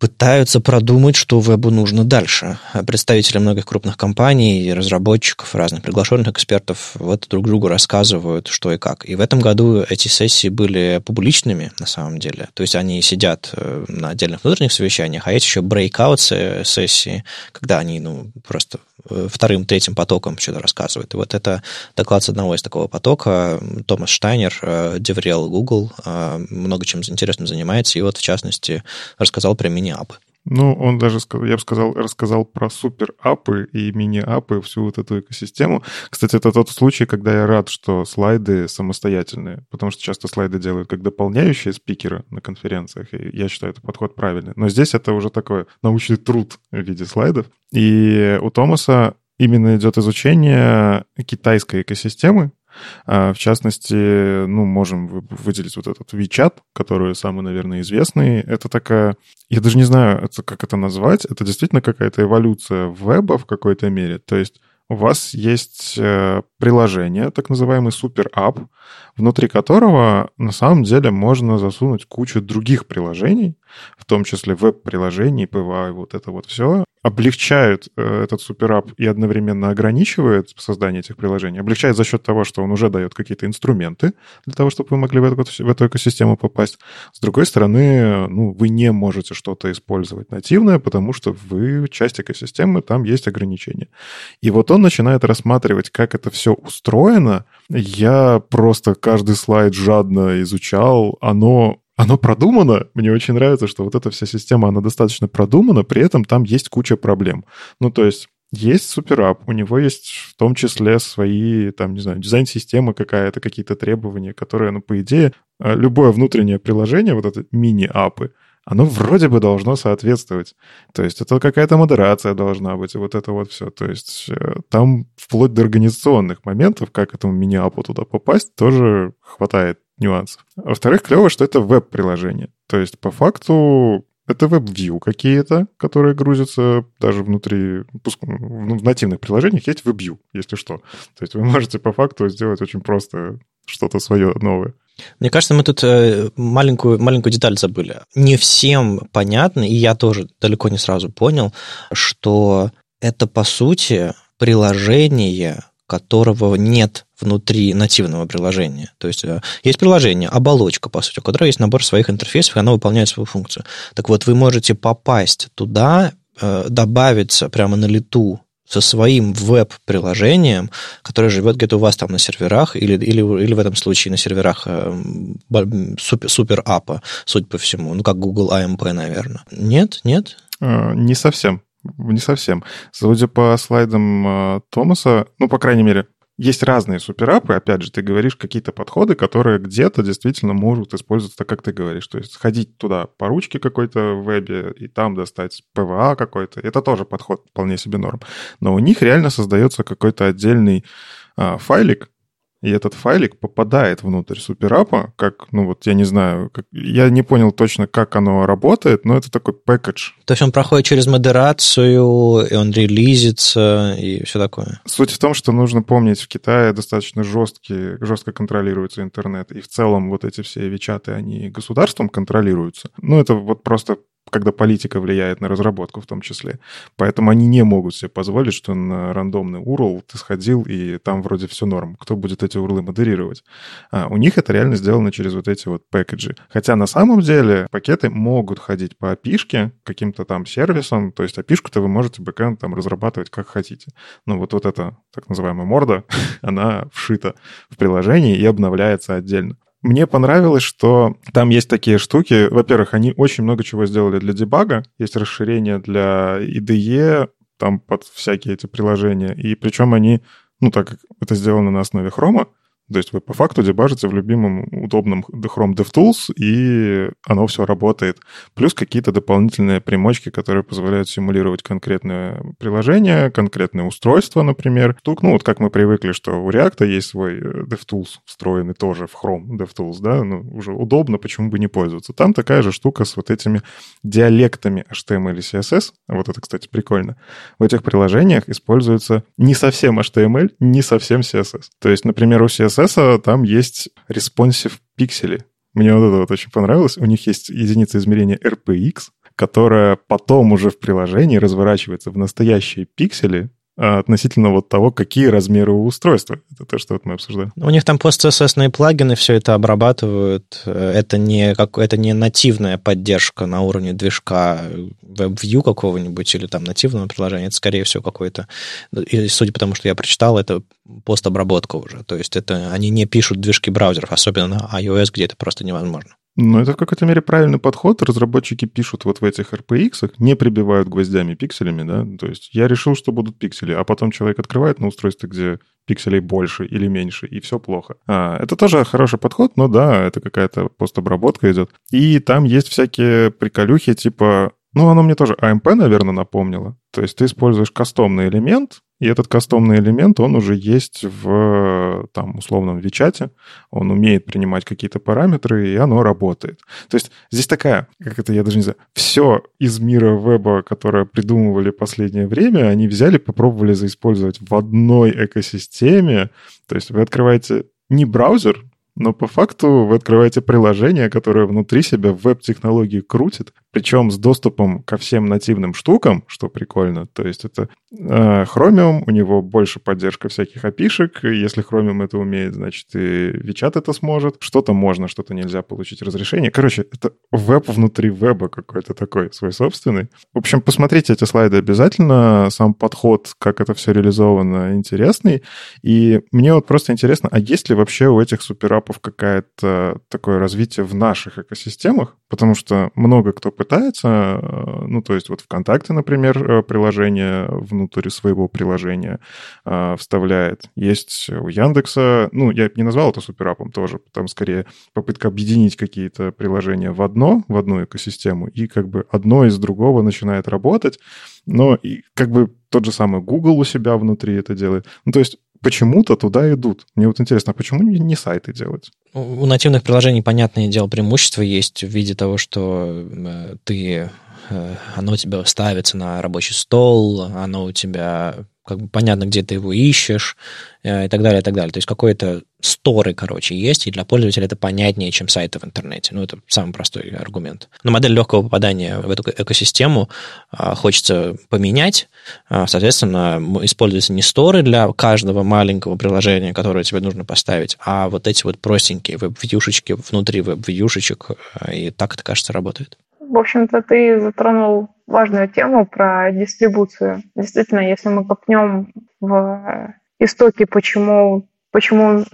пытаются продумать, что вебу нужно дальше. Представители многих крупных компаний, разработчиков, разных приглашенных экспертов вот друг другу рассказывают, что и как. И в этом году эти сессии были публичными, на самом деле. То есть они сидят э, на отдельных внутренних совещаниях, а есть еще breakout сессии, когда они ну, просто Э, вторым, третьим потоком что-то рассказывает. И вот это доклад с одного из такого потока. Томас Штайнер, э, Девриэл Google, много чем интересным занимается, и вот, в частности, рассказал про мини-апы. Ну, он даже, я бы сказал, рассказал про супер-апы и мини-апы, всю вот эту экосистему. Кстати, это тот случай, когда я рад, что слайды самостоятельные, потому что часто слайды делают как дополняющие спикеры на конференциях, и я считаю, это подход правильный. Но здесь это уже такой научный труд в виде слайдов. И у Томаса именно идет изучение китайской экосистемы, в частности, ну, можем выделить вот этот WeChat, который самый, наверное, известный. Это такая... Я даже не знаю, это, как это назвать. Это действительно какая-то эволюция веба в какой-то мере. То есть у вас есть э, приложение, так называемый супер-ап, внутри которого на самом деле можно засунуть кучу других приложений, в том числе веб-приложений, PWA, вот это вот все. Облегчает э, этот суперап и одновременно ограничивает создание этих приложений. Облегчает за счет того, что он уже дает какие-то инструменты для того, чтобы вы могли в эту, в эту экосистему попасть. С другой стороны, ну, вы не можете что-то использовать нативное, потому что вы часть экосистемы, там есть ограничения. И вот он начинает рассматривать, как это все устроено. Я просто каждый слайд жадно изучал. Оно оно продумано. Мне очень нравится, что вот эта вся система, она достаточно продумана, при этом там есть куча проблем. Ну, то есть есть суперап, у него есть в том числе свои, там, не знаю, дизайн-системы какая-то, какие-то требования, которые, ну, по идее, э, любое внутреннее приложение, вот это мини-апы, оно вроде бы должно соответствовать. То есть это какая-то модерация должна быть, и вот это вот все. То есть э, там вплоть до организационных моментов, как этому мини-апу туда попасть, тоже хватает нюансов. Во-вторых, клево, что это веб-приложение. То есть, по факту, это веб-вью какие-то, которые грузятся даже внутри, ну, в нативных приложениях есть веб-вью, если что. То есть вы можете по факту сделать очень просто что-то свое новое. Мне кажется, мы тут э, маленькую, маленькую деталь забыли. Не всем понятно, и я тоже далеко не сразу понял, что это, по сути, приложение которого нет внутри нативного приложения. То есть э, есть приложение, оболочка, по сути, у которой есть набор своих интерфейсов, и оно выполняет свою функцию. Так вот, вы можете попасть туда, э, добавиться прямо на лету со своим веб-приложением, которое живет где-то у вас там на серверах, или, или, или в этом случае на серверах э, супер, супер аппа, судя по всему, ну, как Google AMP, наверное. Нет? Нет? Не совсем. Не совсем. Судя по слайдам э, Томаса, ну, по крайней мере, есть разные суперапы, опять же, ты говоришь какие-то подходы, которые где-то действительно могут использоваться как ты говоришь. То есть ходить туда по ручке какой-то в вебе и там достать PWA какой-то. Это тоже подход вполне себе норм. Но у них реально создается какой-то отдельный а, файлик, и этот файлик попадает внутрь суперапа, как, ну вот я не знаю, как, я не понял точно, как оно работает, но это такой пэкэдж. То есть он проходит через модерацию, и он релизится, и все такое? Суть в том, что нужно помнить, в Китае достаточно жесткий, жестко контролируется интернет, и в целом вот эти все вичаты, они государством контролируются. Ну, это вот просто когда политика влияет на разработку в том числе. Поэтому они не могут себе позволить, что на рандомный URL ты сходил, и там вроде все норм. Кто будет эти урлы модерировать? А, у них это реально сделано через вот эти вот пэкэджи. Хотя на самом деле пакеты могут ходить по API каким-то там сервисом, то есть API-то вы можете бэкэнд там разрабатывать как хотите. Ну вот, вот эта так называемая морда, она вшита в приложении и обновляется отдельно. Мне понравилось, что там есть такие штуки. Во-первых, они очень много чего сделали для дебага. Есть расширение для IDE, там под всякие эти приложения. И причем они, ну, так как это сделано на основе хрома, то есть вы по факту дебажите в любимом удобном Chrome DevTools, и оно все работает. Плюс какие-то дополнительные примочки, которые позволяют симулировать конкретное приложение, конкретное устройство, например. Тут, ну, вот как мы привыкли, что у React есть свой э, DevTools, встроенный тоже в Chrome DevTools, да, ну, уже удобно, почему бы не пользоваться. Там такая же штука с вот этими диалектами HTML и CSS. Вот это, кстати, прикольно. В этих приложениях используется не совсем HTML, не совсем CSS. То есть, например, у CSS CSS там есть responsive пиксели. Мне вот это вот очень понравилось. У них есть единица измерения RPX, которая потом уже в приложении разворачивается в настоящие пиксели, относительно вот того, какие размеры у устройства. Это то, что вот мы обсуждаем. У них там пост-CSS плагины все это обрабатывают. Это не, как, это не нативная поддержка на уровне движка WebView какого-нибудь или там нативного приложения. Это, скорее всего, какой-то... И судя по тому, что я прочитал, это постобработка уже. То есть это они не пишут движки браузеров, особенно на iOS, где это просто невозможно. Ну, это в какой-то мере правильный подход. Разработчики пишут вот в этих RPX, не прибивают гвоздями пикселями, да. То есть я решил, что будут пиксели, а потом человек открывает на устройстве, где пикселей больше или меньше, и все плохо. А, это тоже хороший подход, но да, это какая-то постобработка идет. И там есть всякие приколюхи, типа ну, оно мне тоже AMP, наверное, напомнило. То есть ты используешь кастомный элемент, и этот кастомный элемент, он уже есть в, там, условном Вичате, он умеет принимать какие-то параметры, и оно работает. То есть здесь такая, как это, я даже не знаю, все из мира веба, которое придумывали последнее время, они взяли, попробовали заиспользовать в одной экосистеме. То есть вы открываете не браузер, но по факту вы открываете приложение, которое внутри себя веб-технологии крутит, причем с доступом ко всем нативным штукам, что прикольно. То есть это э, Chromium, у него больше поддержка всяких опишек. Если Chromium это умеет, значит и WeChat это сможет. Что-то можно, что-то нельзя получить разрешение. Короче, это веб внутри веба какой-то такой, свой собственный. В общем, посмотрите эти слайды обязательно. Сам подход, как это все реализовано, интересный. И мне вот просто интересно, а есть ли вообще у этих суперапов какая-то такое развитие в наших экосистемах? Потому что много кто пытается, э, ну, то есть вот ВКонтакте, например, э, приложение внутрь своего приложения э, вставляет. Есть у Яндекса, ну, я не назвал это суперапом тоже, там скорее попытка объединить какие-то приложения в одно, в одну экосистему, и как бы одно из другого начинает работать, но и как бы тот же самый Google у себя внутри это делает. Ну, то есть почему-то туда идут. Мне вот интересно, а почему не сайты делать? У нативных приложений, понятное дело, преимущество есть в виде того, что э, ты э, оно у тебя ставится на рабочий стол, оно у тебя как бы понятно, где ты его ищешь э, и так далее, и так далее. То есть какой-то сторы, короче, есть, и для пользователя это понятнее, чем сайты в интернете. Ну, это самый простой аргумент. Но модель легкого попадания в эту экосистему а, хочется поменять. А, соответственно, используются не сторы для каждого маленького приложения, которое тебе нужно поставить, а вот эти вот простенькие веб-вьюшечки внутри веб-вьюшечек, э, и так это, кажется, работает. В общем-то, ты затронул важную тему про дистрибуцию. Действительно, если мы копнем в истоки, почему, почему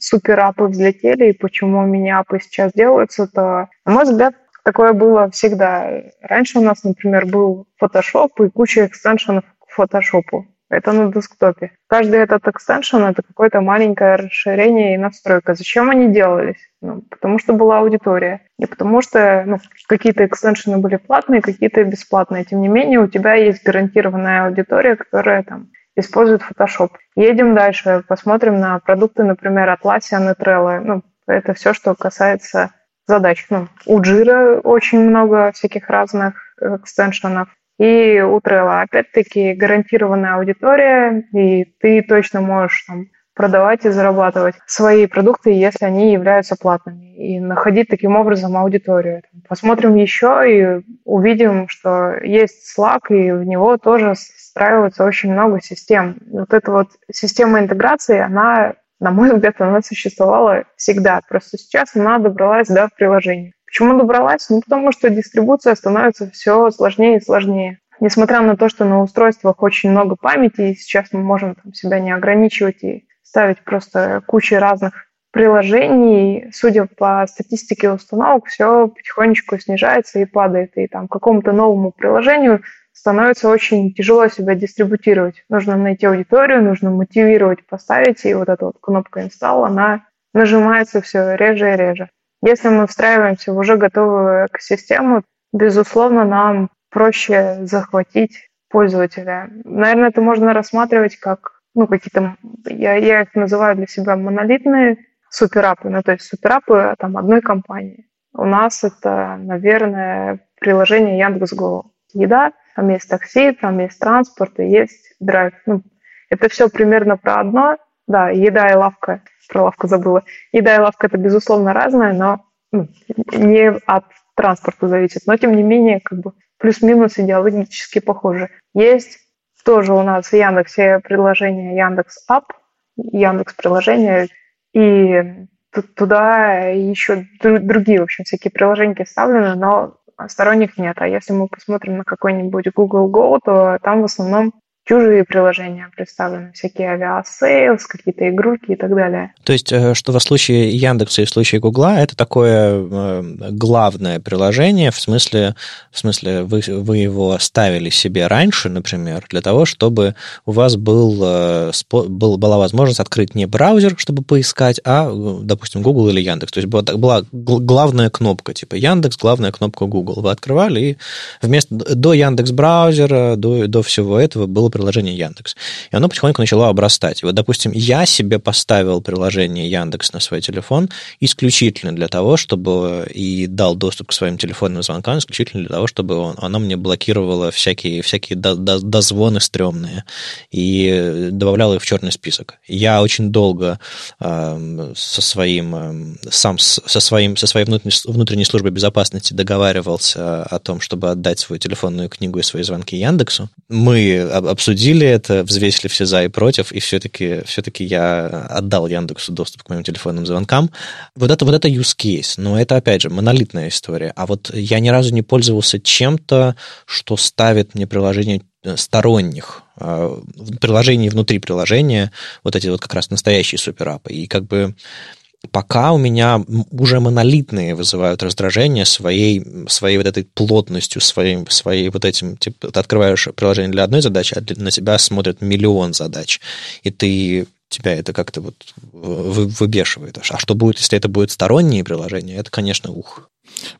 суперапы взлетели и почему мини-апы сейчас делаются, то, на мой взгляд, такое было всегда. Раньше у нас, например, был Photoshop и куча экстеншенов к Photoshop. Это на десктопе. Каждый этот экстеншн — это какое-то маленькое расширение и настройка. Зачем они делались? Ну, потому что была аудитория. Не потому что ну, какие-то экстеншены были платные, какие-то бесплатные. Тем не менее, у тебя есть гарантированная аудитория, которая там использует Photoshop. Едем дальше, посмотрим на продукты, например, Atlassian и Trello. Ну, это все, что касается задач. Ну, у Jira очень много всяких разных экстеншенов. И у Trello, опять-таки, гарантированная аудитория, и ты точно можешь там, продавать и зарабатывать свои продукты, если они являются платными, и находить таким образом аудиторию. Посмотрим еще и увидим, что есть Slack, и в него тоже встраивается очень много систем. Вот эта вот система интеграции, она, на мой взгляд, она существовала всегда. Просто сейчас она добралась до приложения. Почему добралась? Ну, потому что дистрибуция становится все сложнее и сложнее. Несмотря на то, что на устройствах очень много памяти, и сейчас мы можем там, себя не ограничивать и ставить просто кучу разных приложений, судя по статистике установок, все потихонечку снижается и падает. И там какому-то новому приложению становится очень тяжело себя дистрибутировать. Нужно найти аудиторию, нужно мотивировать, поставить, и вот эта вот кнопка install, она нажимается все реже и реже. Если мы встраиваемся в уже готовую экосистему, безусловно, нам проще захватить пользователя. Наверное, это можно рассматривать как ну, какие-то, я, я их называю для себя монолитные суперапы, ну, то есть суперапы там одной компании. У нас это, наверное, приложение Яндекс.Го. Еда, там есть такси, там есть транспорт и есть драйв. Ну, это все примерно про одно. Да, еда и лавка про лавку забыла. Еда и лавка это, безусловно, разное, но ну, не от транспорта зависит. Но, тем не менее, как бы плюс-минус идеологически похожи. Есть тоже у нас в Яндексе приложение Яндекс App, Яндекс приложение, и туда еще другие, в общем, всякие приложения вставлены, но сторонних нет. А если мы посмотрим на какой-нибудь Google Go, то там в основном чужие приложения представлены, всякие Aviasales, какие-то игрульки и так далее. То есть, э, что во случае Яндекса и в случае Гугла, это такое э, главное приложение, в смысле, в смысле вы, вы его ставили себе раньше, например, для того, чтобы у вас был, э, был, была возможность открыть не браузер, чтобы поискать, а, допустим, Google или Яндекс. То есть была, была главная кнопка, типа Яндекс, главная кнопка Google. Вы открывали, и вместо до Яндекс браузера, до, до всего этого было приложение Яндекс. И оно потихоньку начало обрастать. И вот, допустим, я себе поставил приложение Яндекс на свой телефон исключительно для того, чтобы и дал доступ к своим телефонным звонкам исключительно для того, чтобы он, оно мне блокировало всякие, всякие дозвоны стрёмные и добавляло их в черный список. Я очень долго э, со своим, э, сам со, своим, со своей внутренней, внутренней службой безопасности договаривался о том, чтобы отдать свою телефонную книгу и свои звонки Яндексу. Мы обсудили это, взвесили все за и против, и все-таки все я отдал Яндексу доступ к моим телефонным звонкам. Вот это, вот это use case, но это, опять же, монолитная история. А вот я ни разу не пользовался чем-то, что ставит мне приложение э, сторонних а, приложений внутри приложения, вот эти вот как раз настоящие суперапы. И как бы пока у меня уже монолитные вызывают раздражение своей, своей вот этой плотностью, своей, своей вот этим, типа, ты открываешь приложение для одной задачи, а на тебя смотрят миллион задач, и ты тебя это как-то вот выбешивает. А что будет, если это будет сторонние приложения? Это, конечно, ух.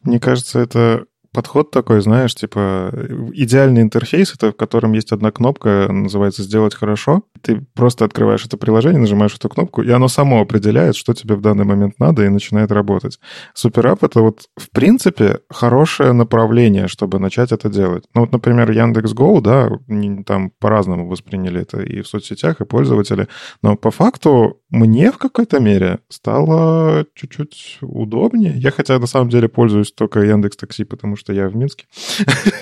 Мне кажется, это подход такой, знаешь, типа идеальный интерфейс, это в котором есть одна кнопка, называется «Сделать хорошо». Ты просто открываешь это приложение, нажимаешь эту кнопку, и оно само определяет, что тебе в данный момент надо, и начинает работать. Суперап — это вот, в принципе, хорошее направление, чтобы начать это делать. Ну вот, например, Яндекс.Го, да, там по-разному восприняли это и в соцсетях, и пользователи, но по факту мне в какой-то мере стало чуть-чуть удобнее. Я хотя на самом деле пользуюсь только Яндекс Такси, потому что я в Минске.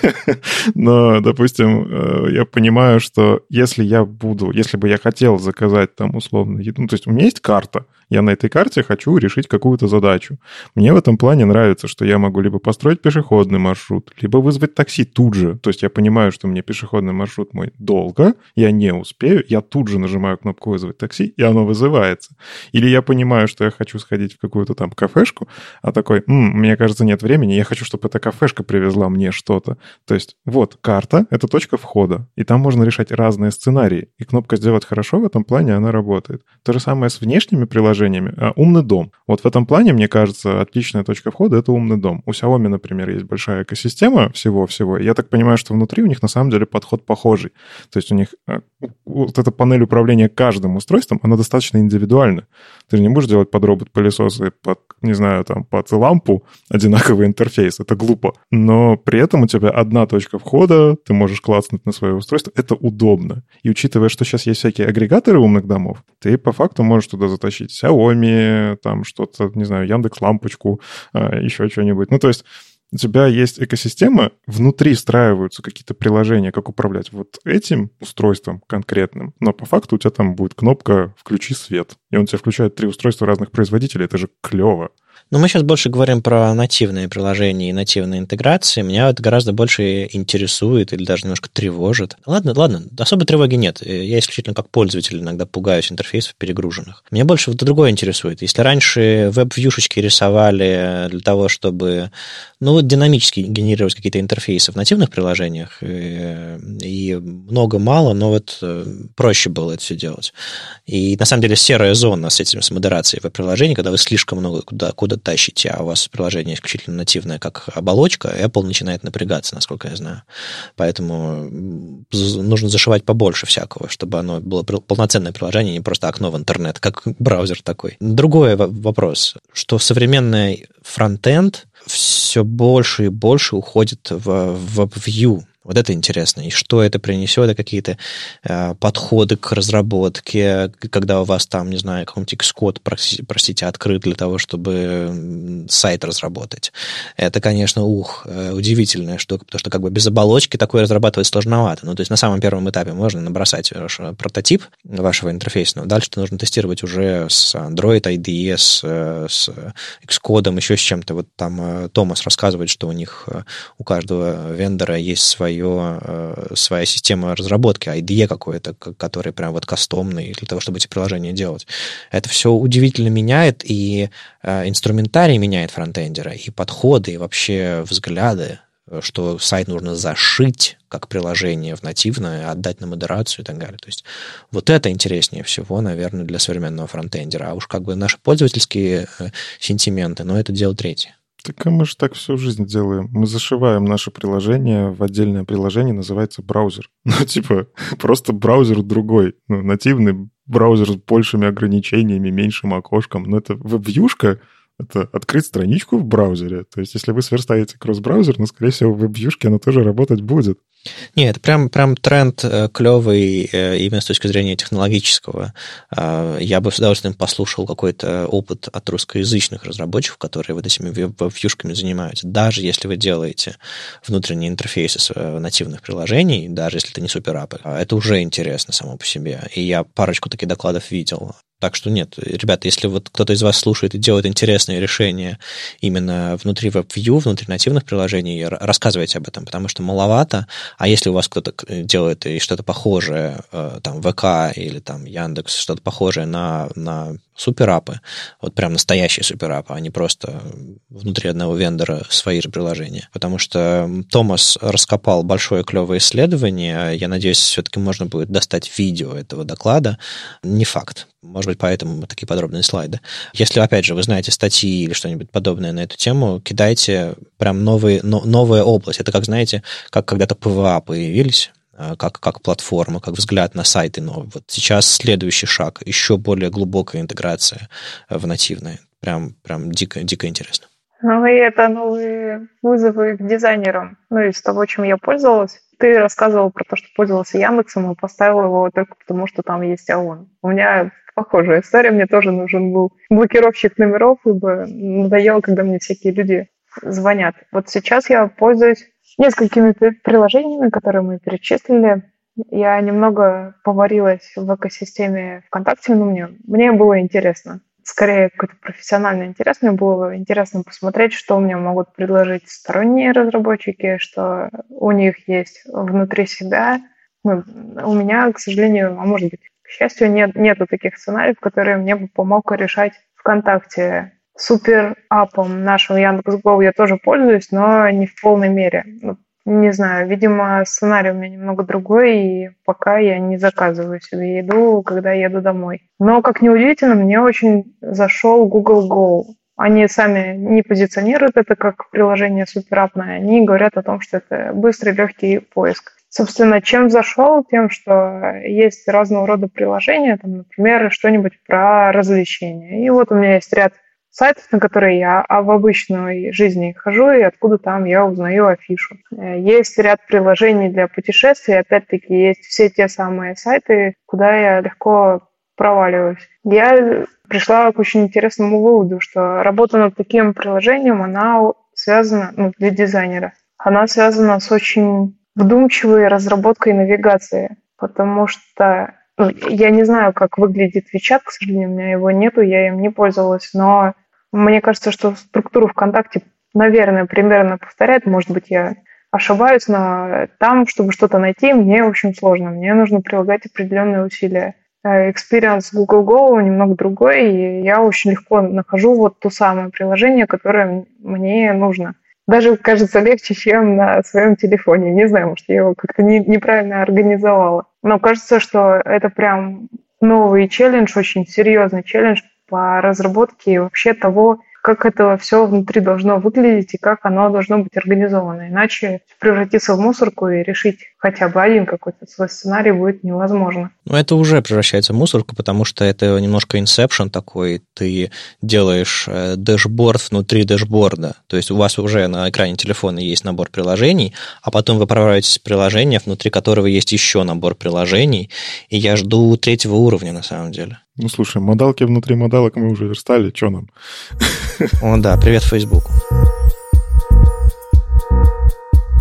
Но, допустим, э, я понимаю, что если я буду, если бы я хотел заказать там условно, ну, то есть у меня есть карта, я на этой карте хочу решить какую-то задачу. Мне в этом плане нравится, что я могу либо построить пешеходный маршрут, либо вызвать такси тут же. То есть я понимаю, что мне пешеходный маршрут мой долго, я не успею, я тут же нажимаю кнопку «Вызвать такси», и оно вызывается. Или я понимаю, что я хочу сходить в какую-то там кафешку, а такой, М, мне кажется, нет времени, я хочу, чтобы эта кафешка привезла мне что-то. То есть вот карта — это точка входа, и там можно решать разные сценарии. И кнопка «Сделать хорошо» в этом плане, она работает. То же самое с внешними приложениями, приложениями. А, умный дом. Вот в этом плане, мне кажется, отличная точка входа — это умный дом. У Xiaomi, например, есть большая экосистема всего-всего. Я так понимаю, что внутри у них на самом деле подход похожий. То есть у них а, вот эта панель управления каждым устройством, она достаточно индивидуальна. Ты же не будешь делать под робот-пылесосы, под, не знаю, там, под лампу одинаковый интерфейс. Это глупо. Но при этом у тебя одна точка входа, ты можешь клацнуть на свое устройство. Это удобно. И учитывая, что сейчас есть всякие агрегаторы умных домов, ты по факту можешь туда затащить Xiaomi, там что-то, не знаю, Яндекс лампочку, а, еще что-нибудь. Ну, то есть у тебя есть экосистема, внутри встраиваются какие-то приложения, как управлять вот этим устройством конкретным, но по факту у тебя там будет кнопка «включи свет», и он тебе включает три устройства разных производителей, это же клево. Но мы сейчас больше говорим про нативные приложения и нативные интеграции. Меня это гораздо больше интересует или даже немножко тревожит. Ладно, ладно, особой тревоги нет. Я исключительно как пользователь иногда пугаюсь интерфейсов перегруженных. Меня больше вот другое интересует. Если раньше веб-вьюшечки рисовали для того, чтобы ну, вот динамически генерировать какие-то интерфейсы в нативных приложениях, и, и много-мало, но вот э, проще было это все делать. И на самом деле серая зона с этим, с модерацией веб-приложений, когда вы слишком много куда, куда тащите, а у вас приложение исключительно нативное, как оболочка, Apple начинает напрягаться, насколько я знаю. Поэтому нужно зашивать побольше всякого, чтобы оно было полноценное приложение, не просто окно в интернет, как браузер такой. Другой вопрос, что современный фронтенд все больше и больше уходит в, в view, вот это интересно. И что это принесет, и какие-то э, подходы к разработке, когда у вас там, не знаю, какой-нибудь Xcode, простите, открыт для того, чтобы сайт разработать. Это, конечно, ух, э, удивительная штука, потому что как бы без оболочки такое разрабатывать сложновато. Ну, то есть на самом первом этапе можно набросать ваш прототип вашего интерфейса, но дальше нужно тестировать уже с Android IDE, с, э, с Xcode, еще с чем-то. Вот там э, Томас рассказывает, что у них, у каждого вендора есть свои свое, э, своя система разработки, IDE какой-то, который прям вот кастомный для того, чтобы эти приложения делать. Это все удивительно меняет, и э, инструментарий меняет фронтендера, и подходы, и вообще взгляды, что сайт нужно зашить как приложение в нативное, отдать на модерацию и так далее. То есть вот это интереснее всего, наверное, для современного фронтендера. А уж как бы наши пользовательские э, сентименты, но это дело третье. Так а мы же так всю жизнь делаем. Мы зашиваем наше приложение в отдельное приложение, называется браузер. Ну, типа, просто браузер другой. Ну, нативный браузер с большими ограничениями, меньшим окошком. Но это веб-вьюшка, это открыть страничку в браузере. То есть, если вы сверстаете кросс-браузер, ну, скорее всего, в веб-вьюшке оно тоже работать будет. Нет, прям, прям тренд э, клевый э, именно с точки зрения технологического. А, я бы с удовольствием послушал какой-то опыт от русскоязычных разработчиков, которые вот этими вьюшками занимаются. Даже если вы делаете внутренние интерфейсы э, нативных приложений, даже если это не суперапы, а это уже интересно само по себе. И я парочку таких докладов видел. Так что нет, ребята, если вот кто-то из вас слушает и делает интересные решения именно внутри WebView, внутри нативных приложений, рассказывайте об этом, потому что маловато. А если у вас кто-то делает и что-то похожее, э, там, ВК или там Яндекс, что-то похожее на, на суперапы, вот прям настоящие суперапы, а не просто внутри одного вендора свои же приложения. Потому что Томас раскопал большое клевое исследование, я надеюсь, все-таки можно будет достать видео этого доклада. Не факт. Может быть, поэтому такие подробные слайды. Если, опять же, вы знаете статьи или что-нибудь подобное на эту тему, кидайте прям новые, но, новая область. Это как, знаете, как когда-то PWA появились, Э, как, как платформа, как взгляд на сайты. Но вот сейчас следующий шаг, еще более глубокая интеграция в нативное. Прям, прям дико, дико интересно. Ну и это новые вызовы к дизайнерам. Ну, из того, чем я пользовалась. Ты рассказывал про то, что пользовался Яндексом и поставил его только потому, что там есть ООН. У меня похожая история. Мне тоже нужен был блокировщик номеров, ибо надоело, когда мне всякие люди звонят. Вот сейчас я пользуюсь несколькими приложениями, которые мы перечислили. Я немного поварилась в экосистеме ВКонтакте, но мне, мне было интересно. Скорее, какой-то профессиональный интерес. Мне было интересно посмотреть, что мне могут предложить сторонние разработчики, что у них есть внутри себя. Ну, у меня, к сожалению, а может быть, к счастью, нет, нету таких сценариев, которые мне бы помог решать ВКонтакте супер апом нашего Яндекс.Го я тоже пользуюсь, но не в полной мере. Ну, не знаю, видимо, сценарий у меня немного другой, и пока я не заказываю себе еду, когда еду домой. Но, как ни удивительно, мне очень зашел Google Go. Они сами не позиционируют это как приложение суперапное, они говорят о том, что это быстрый, легкий поиск. Собственно, чем зашел? Тем, что есть разного рода приложения, там, например, что-нибудь про развлечения. И вот у меня есть ряд сайтов, на которые я а в обычной жизни хожу, и откуда там я узнаю афишу. Э, есть ряд приложений для путешествий, опять-таки есть все те самые сайты, куда я легко проваливаюсь. Я пришла к очень интересному выводу, что работа над таким приложением, она связана, ну, для дизайнера, она связана с очень вдумчивой разработкой навигации, потому что ну, я не знаю, как выглядит WeChat, к сожалению, у меня его нету, я им не пользовалась, но мне кажется, что структуру ВКонтакте, наверное, примерно повторяет. Может быть, я ошибаюсь, но там, чтобы что-то найти, мне очень сложно. Мне нужно прилагать определенные усилия. Experience Google Go немного другой, и я очень легко нахожу вот то самое приложение, которое мне нужно. Даже кажется легче, чем на своем телефоне. Не знаю, может, я его как-то не, неправильно организовала. Но кажется, что это прям новый челлендж, очень серьезный челлендж, по разработке вообще того, как это все внутри должно выглядеть и как оно должно быть организовано. Иначе превратиться в мусорку и решить хотя бы один какой-то свой сценарий будет невозможно. Ну, это уже превращается в мусорку, потому что это немножко inception такой. Ты делаешь э, дашборд внутри дашборда. То есть у вас уже на экране телефона есть набор приложений, а потом вы проводите приложение, внутри которого есть еще набор приложений. И я жду третьего уровня на самом деле. Ну, слушай, модалки внутри модалок мы уже верстали, что нам? О, да, привет Фейсбуку.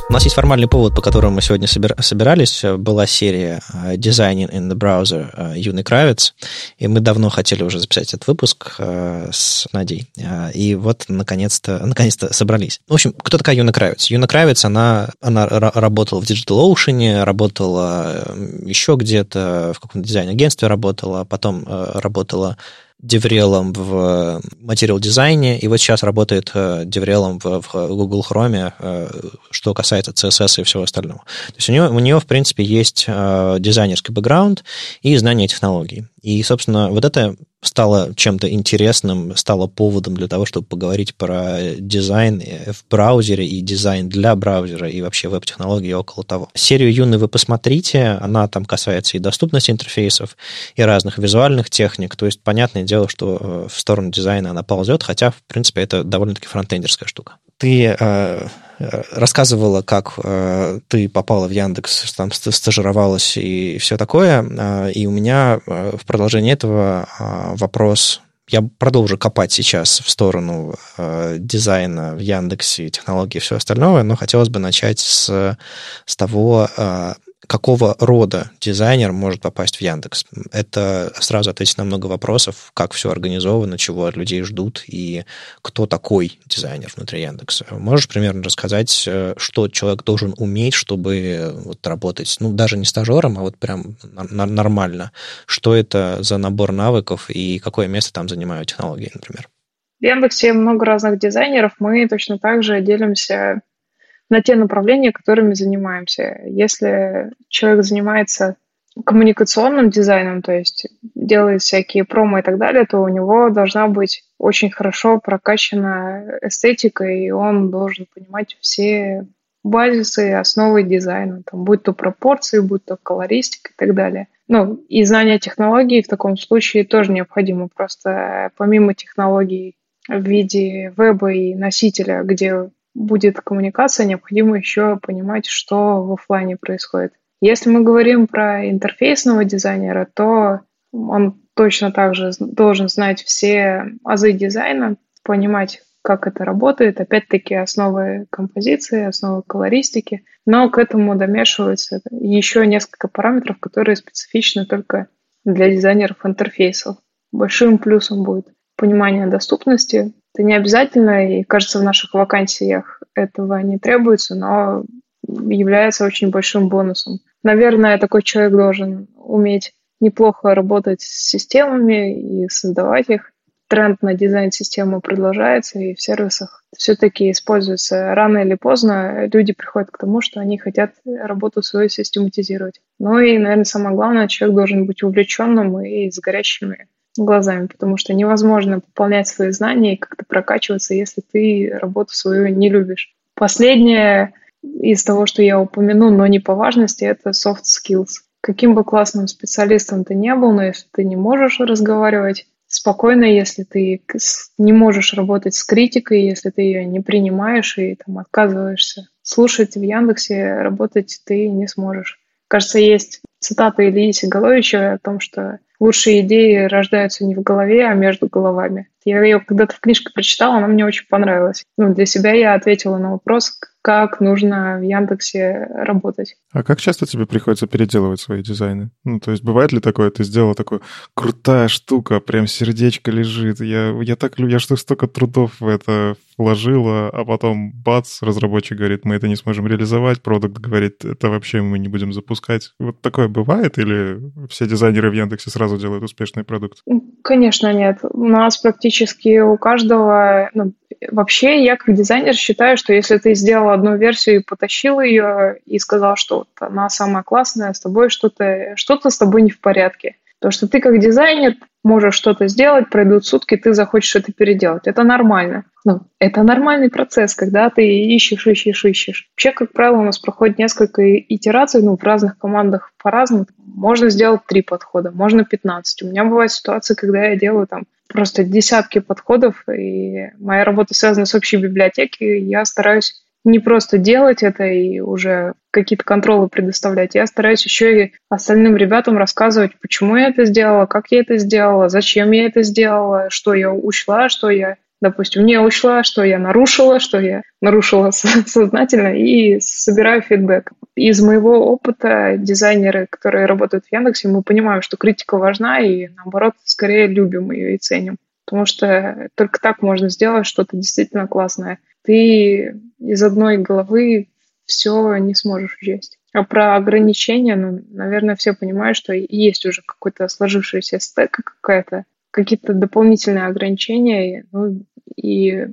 У нас есть формальный повод, по которому мы сегодня собирались. Была серия э, Designing in the Browser э, Юны Кравец, и мы давно хотели уже записать этот выпуск э, с Надей. И вот, наконец-то, наконец-то собрались. В общем, кто такая Юна Кравец? Юна Кравец, она, она работала в DigitalOcean, работала еще где-то, в каком-то дизайн-агентстве работала, потом работала деврелом в материал дизайне, и вот сейчас работает э, деврелом в, в Google Chrome, э, что касается CSS и всего остального. То есть у нее, у нее в принципе, есть э, дизайнерский бэкграунд и знание технологий. И, собственно, вот это стало чем-то интересным, стало поводом для того, чтобы поговорить про дизайн в браузере и дизайн для браузера и вообще веб-технологии около того. Серию Юны вы посмотрите, она там касается и доступности интерфейсов, и разных визуальных техник, то есть понятное дело, что э, в сторону дизайна она ползет, хотя, в принципе, это довольно-таки фронтендерская штука. Ты э, рассказывала, как э, ты попала в Яндекс, там стажировалась и все такое. Э, и у меня э, в продолжении этого э, вопрос. Я продолжу копать сейчас в сторону э, дизайна в Яндексе, технологий и все остальное, но хотелось бы начать с, с того, э, какого рода дизайнер может попасть в Яндекс? Это сразу ответить на много вопросов, как все организовано, чего от людей ждут и кто такой дизайнер внутри Яндекса. Можешь примерно рассказать, э, что человек должен уметь, чтобы вот работать, ну, даже не стажером, а вот прям нормально? Что это за набор навыков и какое место там занимают технологии, например? В Яндексе много разных дизайнеров. Мы точно так же делимся на те направления, которыми занимаемся. Если человек занимается коммуникационным дизайном, то есть делает всякие промо и так далее, то у него должна быть очень хорошо прокачана эстетика, и он должен понимать все базисы, основы дизайна, там, будь то пропорции, будь то колористика и так далее. Ну, и знание технологий в таком случае тоже необходимо. Просто помимо технологий в виде веба и носителя, где будет коммуникация, необходимо еще понимать, что в офлайне происходит. Если мы говорим про интерфейсного дизайнера, то он точно так же должен знать все азы дизайна, понимать, как это работает, опять-таки основы композиции, основы колористики, но к этому домешиваются еще несколько параметров, которые специфичны только для дизайнеров интерфейсов. Большим плюсом будет понимание доступности, это не обязательно, и, кажется, в наших вакансиях этого не требуется, но является очень большим бонусом. Наверное, такой человек должен уметь неплохо работать с системами и создавать их. Тренд на дизайн-систему продолжается, и в сервисах все-таки используется рано или поздно. Люди приходят к тому, что они хотят работу свою систематизировать. Ну и, наверное, самое главное, человек должен быть увлеченным и с горящими глазами, потому что невозможно пополнять свои знания и как-то прокачиваться, если ты работу свою не любишь. Последнее из того, что я упомяну, но не по важности, это soft skills. Каким бы классным специалистом ты не был, но если ты не можешь разговаривать спокойно, если ты не можешь работать с критикой, если ты ее не принимаешь и там отказываешься слушать в Яндексе, работать ты не сможешь. Кажется, есть цитата Ильи Сигаловича о том, что лучшие идеи рождаются не в голове, а между головами. Я ее когда-то в книжке прочитала, она мне очень понравилась. Ну, для себя я ответила на вопрос, как нужно в Яндексе работать. А как часто тебе приходится переделывать свои дизайны? Ну, то есть бывает ли такое, ты сделала такую крутая штука, прям сердечко лежит, я, я так я что столько трудов в это вложила, а потом бац, разработчик говорит, мы это не сможем реализовать, продукт говорит, это вообще мы не будем запускать. Вот такое бывает или все дизайнеры в Яндексе сразу делают успешный продукт? Конечно, нет. У нас практически у каждого, ну, вообще я как дизайнер считаю, что если ты сделал одну версию и потащил ее и сказал, что вот она самая классная, с тобой что-то что-то с тобой не в порядке. То, что ты как дизайнер можешь что-то сделать, пройдут сутки, ты захочешь это переделать. Это нормально. Ну, это нормальный процесс, когда ты ищешь, ищешь, ищешь. Вообще, как правило, у нас проходит несколько итераций, ну, в разных командах по-разному. Можно сделать три подхода, можно 15. У меня бывают ситуации, когда я делаю там просто десятки подходов, и моя работа связана с общей библиотекой, я стараюсь не просто делать это и уже какие-то контролы предоставлять, я стараюсь еще и остальным ребятам рассказывать, почему я это сделала, как я это сделала, зачем я это сделала, что я учла, что я, допустим, не учла, что я нарушила, что я нарушила сознательно, и собираю фидбэк. Из моего опыта дизайнеры, которые работают в Яндексе, мы понимаем, что критика важна, и наоборот, скорее любим ее и ценим. Потому что только так можно сделать что-то действительно классное ты из одной головы все не сможешь учесть. А про ограничения, ну, наверное, все понимают, что есть уже какой-то сложившаяся стека какая-то, какие-то дополнительные ограничения, ну, и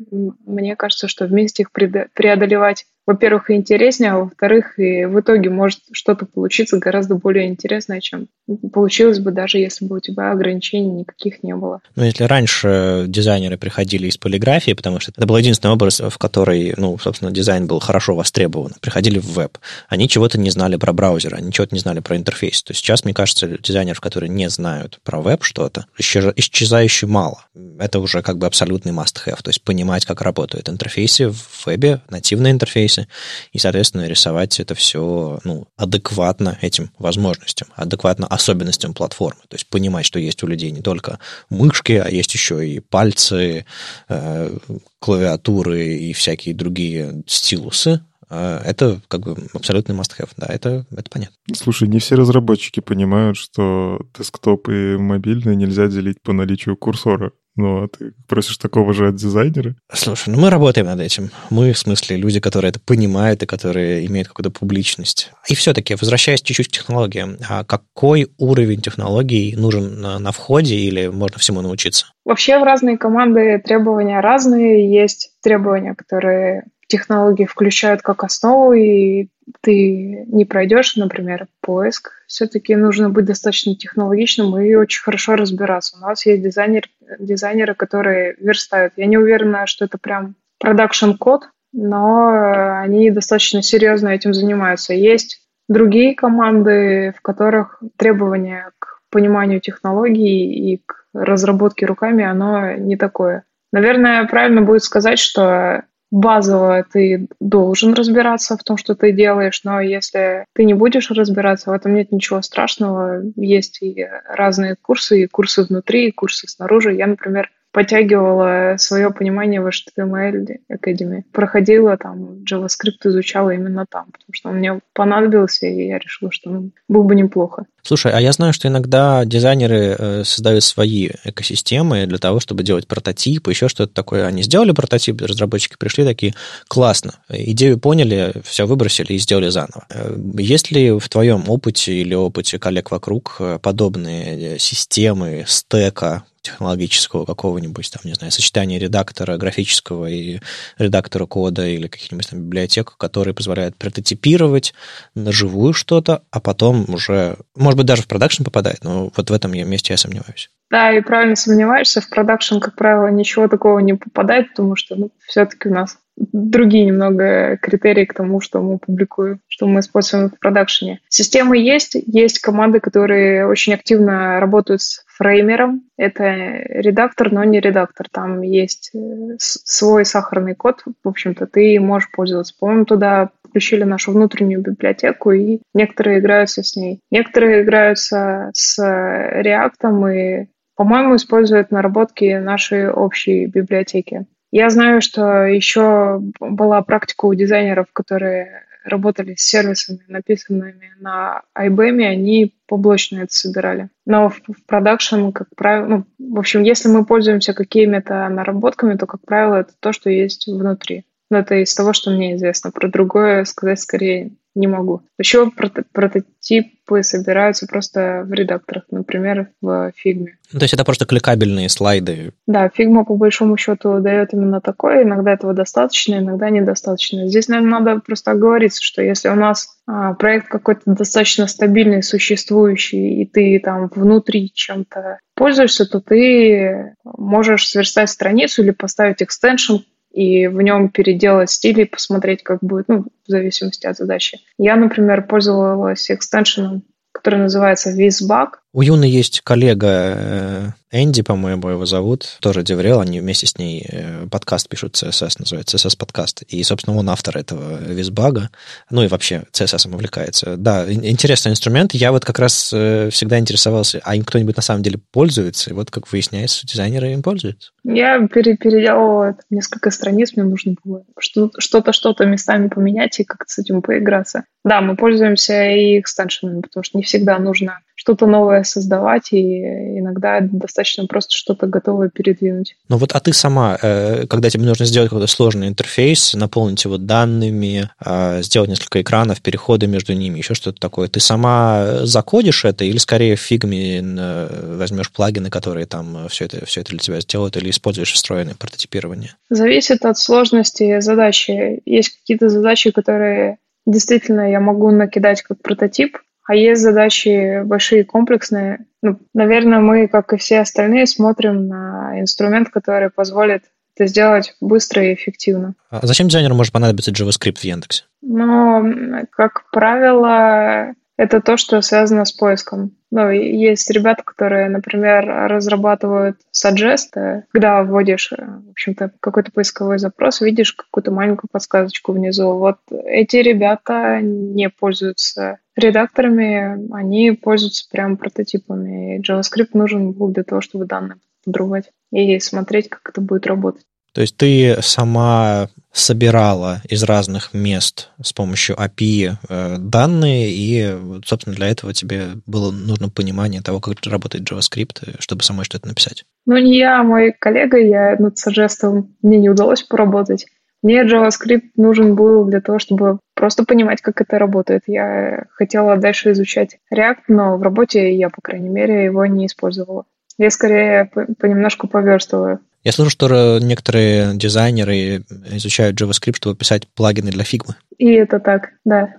мне кажется, что вместе их преодолевать во-первых, интереснее, а во-вторых, и в итоге может что-то получиться гораздо более интересное, чем получилось бы даже если бы у тебя ограничений никаких не было. Ну, если раньше дизайнеры приходили из полиграфии, потому что это был единственный образ, в который, ну, собственно, дизайн был хорошо востребован, приходили в веб, они чего-то не знали про браузер, они чего-то не знали про интерфейс. То есть сейчас, мне кажется, дизайнеров, которые не знают про веб что-то, исчезающе мало. Это уже как бы абсолютный must-have, то есть понимать, как работают интерфейсы в вебе, нативные интерфейсы, и, соответственно, рисовать это все ну, адекватно этим возможностям, адекватно особенностям платформы. То есть понимать, что есть у людей не только мышки, а есть еще и пальцы, э, клавиатуры и всякие другие стилусы, э, это как бы абсолютный must-have, да, это, это понятно. Слушай, не все разработчики понимают, что десктоп и мобильный нельзя делить по наличию курсора. Ну, а ты просишь такого же от дизайнера? Слушай, ну мы работаем над этим. Мы, в смысле, люди, которые это понимают и которые имеют какую-то публичность. И все-таки, возвращаясь чуть-чуть к технологиям, а какой уровень технологий нужен на, на входе или можно всему научиться? Вообще в разные команды требования разные. Есть требования, которые технологии включают как основу, и ты не пройдешь, например, поиск. Все-таки нужно быть достаточно технологичным и очень хорошо разбираться. У нас есть дизайнер, дизайнеры, которые верстают. Я не уверена, что это прям продакшн-код, но они достаточно серьезно этим занимаются. Есть другие команды, в которых требования к пониманию технологий и к разработке руками, оно не такое. Наверное, правильно будет сказать, что базово ты должен разбираться в том, что ты делаешь, но если ты не будешь разбираться, в этом нет ничего страшного. Есть и разные курсы, и курсы внутри, и курсы снаружи. Я, например, подтягивала свое понимание в HTML Academy. Проходила там, JavaScript изучала именно там, потому что он мне понадобился, и я решила, что ну, было бы неплохо. Слушай, а я знаю, что иногда дизайнеры э, создают свои экосистемы для того, чтобы делать прототипы, еще что-то такое. Они сделали прототип, разработчики пришли такие, классно, идею поняли, все выбросили и сделали заново. Э, есть ли в твоем опыте или опыте коллег вокруг э, подобные системы стека, технологического какого-нибудь, там, не знаю, сочетания редактора графического и редактора кода или каких-нибудь там библиотек, которые позволяют прототипировать на живую что-то, а потом уже, может быть, даже в продакшн попадает, но вот в этом месте я сомневаюсь. Да, и правильно сомневаешься, в продакшн, как правило, ничего такого не попадает, потому что ну, все-таки у нас другие немного критерии к тому, что мы публикуем, что мы используем в продакшене. Системы есть, есть команды, которые очень активно работают с Framer'ом. Это редактор, но не редактор. Там есть э, свой сахарный код, в общем-то, ты можешь пользоваться. По-моему, туда включили нашу внутреннюю библиотеку, и некоторые играются с ней. Некоторые играются с React и, по-моему, используют наработки нашей общей библиотеки. Я знаю, что еще была практика у дизайнеров, которые работали с сервисами, написанными на IBM, они поблочно это собирали. Но в, в продакшн, как правило, ну, в общем, если мы пользуемся какими-то наработками, то, как правило, это то, что есть внутри. Но это из того, что мне известно. Про другое сказать скорее не могу. Еще прото- прототипы собираются просто в редакторах, например, в фигме. Ну, то есть это просто кликабельные слайды? Да, фигма по большому счету дает именно такое. Иногда этого достаточно, иногда недостаточно. Здесь, наверное, надо просто оговориться, что если у нас а, проект какой-то достаточно стабильный, существующий, и ты там внутри чем-то пользуешься, то ты можешь сверстать страницу или поставить extension, и в нем переделать стиль и посмотреть, как будет, ну, в зависимости от задачи. Я, например, пользовалась экстеншеном, который называется VizBug. У Юны есть коллега э, Энди, по-моему, его зовут, тоже Деврел, они вместе с ней э, подкаст пишут, CSS называется, CSS подкаст. И, собственно, он автор этого визбага, ну и вообще CSS увлекается. Да, интересный инструмент. Я вот как раз э, всегда интересовался, а им кто-нибудь на самом деле пользуется? И вот, как выясняется, дизайнеры им пользуются. Я пере переделала несколько страниц, мне нужно было что-то, что-то местами поменять и как-то с этим поиграться. Да, мы пользуемся и экстеншенами, потому что не всегда нужно что-то новое создавать, и иногда достаточно просто что-то готовое передвинуть. Ну вот, а ты сама, э, когда тебе нужно сделать какой-то сложный интерфейс, наполнить его данными, э, сделать несколько экранов, переходы между ними, еще что-то такое, ты сама закодишь это или скорее в фигме возьмешь плагины, которые там все это, все это для тебя сделают, или используешь встроенное прототипирование? Зависит от сложности задачи. Есть какие-то задачи, которые действительно я могу накидать как прототип, а есть задачи большие, комплексные. Ну, наверное, мы, как и все остальные, смотрим на инструмент, который позволит это сделать быстро и эффективно. А зачем дизайнеру может понадобиться JavaScript в Яндексе? Но, как правило, это то, что связано с поиском. Ну, есть ребята, которые, например, разрабатывают suggest, когда вводишь, э, в общем-то, какой-то поисковой запрос, видишь какую-то маленькую подсказочку внизу. Вот эти ребята не пользуются редакторами, они пользуются прям прототипами. JavaScript нужен был для того, чтобы данные подрубать и смотреть, как это будет работать. То есть ты сама собирала из разных мест с помощью API э, данные, и, собственно, для этого тебе было нужно понимание того, как работает JavaScript, чтобы самой что-то написать. Ну, не я, а мой коллега, я над сажестом, мне не удалось поработать. Мне JavaScript нужен был для того, чтобы просто понимать, как это работает. Я хотела дальше изучать React, но в работе я, по крайней мере, его не использовала. Я скорее понемножку поверстываю. Я слышу, что некоторые дизайнеры изучают JavaScript, чтобы писать плагины для Figma. И это так, да.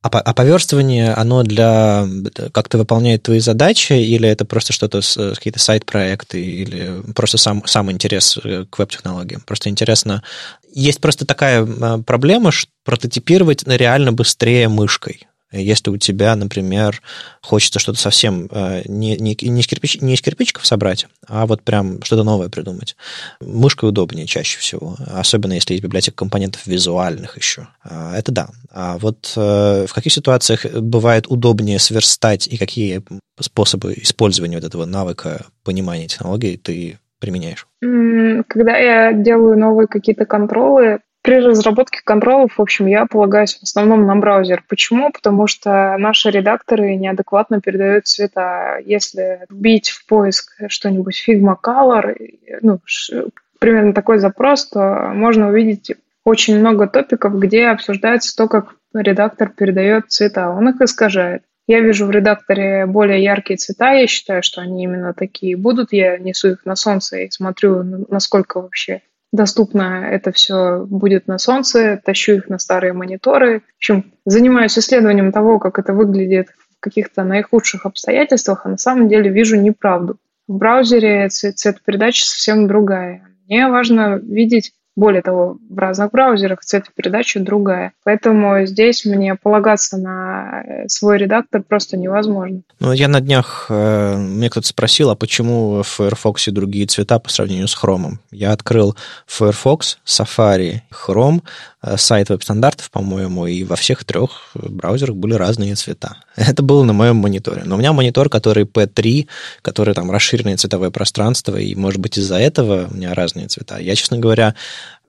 А, а поверстывание, оно для как-то выполняет твои задачи, или это просто что-то, какие-то сайт-проекты, или просто сам, сам интерес э, к веб-технологиям? Просто интересно. Есть просто такая проблема, что прототипировать реально быстрее мышкой. Если у тебя, например, хочется что-то совсем э, не, не, не, из кирпич, не из кирпичиков собрать, а вот прям что-то новое придумать. Мышкой удобнее чаще всего, особенно если есть библиотека компонентов визуальных еще. А, это да. А вот э, в каких ситуациях бывает удобнее сверстать и какие способы использования вот этого навыка понимания технологий ты применяешь? Когда я делаю новые какие-то контролы, при разработке контролов, в общем, я полагаюсь в основном на браузер. Почему? Потому что наши редакторы неадекватно передают цвета. Если вбить в поиск что-нибудь Figma Color, ну, примерно такой запрос, то можно увидеть очень много топиков, где обсуждается то, как редактор передает цвета. Он их искажает. Я вижу в редакторе более яркие цвета, я считаю, что они именно такие будут. Я несу их на солнце и смотрю, насколько вообще доступно это все будет на солнце, тащу их на старые мониторы. В общем, занимаюсь исследованием того, как это выглядит в каких-то наихудших обстоятельствах, а на самом деле вижу неправду. В браузере цвет передачи совсем другая. Мне важно видеть более того, в разных браузерах цветопередача другая. Поэтому здесь мне полагаться на э, свой редактор просто невозможно. Ну, я на днях, э, мне кто-то спросил, а почему в Firefox другие цвета по сравнению с Chrome? Я открыл Firefox, Safari, Chrome, сайт веб-стандартов, по-моему, и во всех трех браузерах были разные цвета. Это было на моем мониторе. Но у меня монитор, который P3, который там расширенное цветовое пространство, и, может быть, из-за этого у меня разные цвета. Я, честно говоря,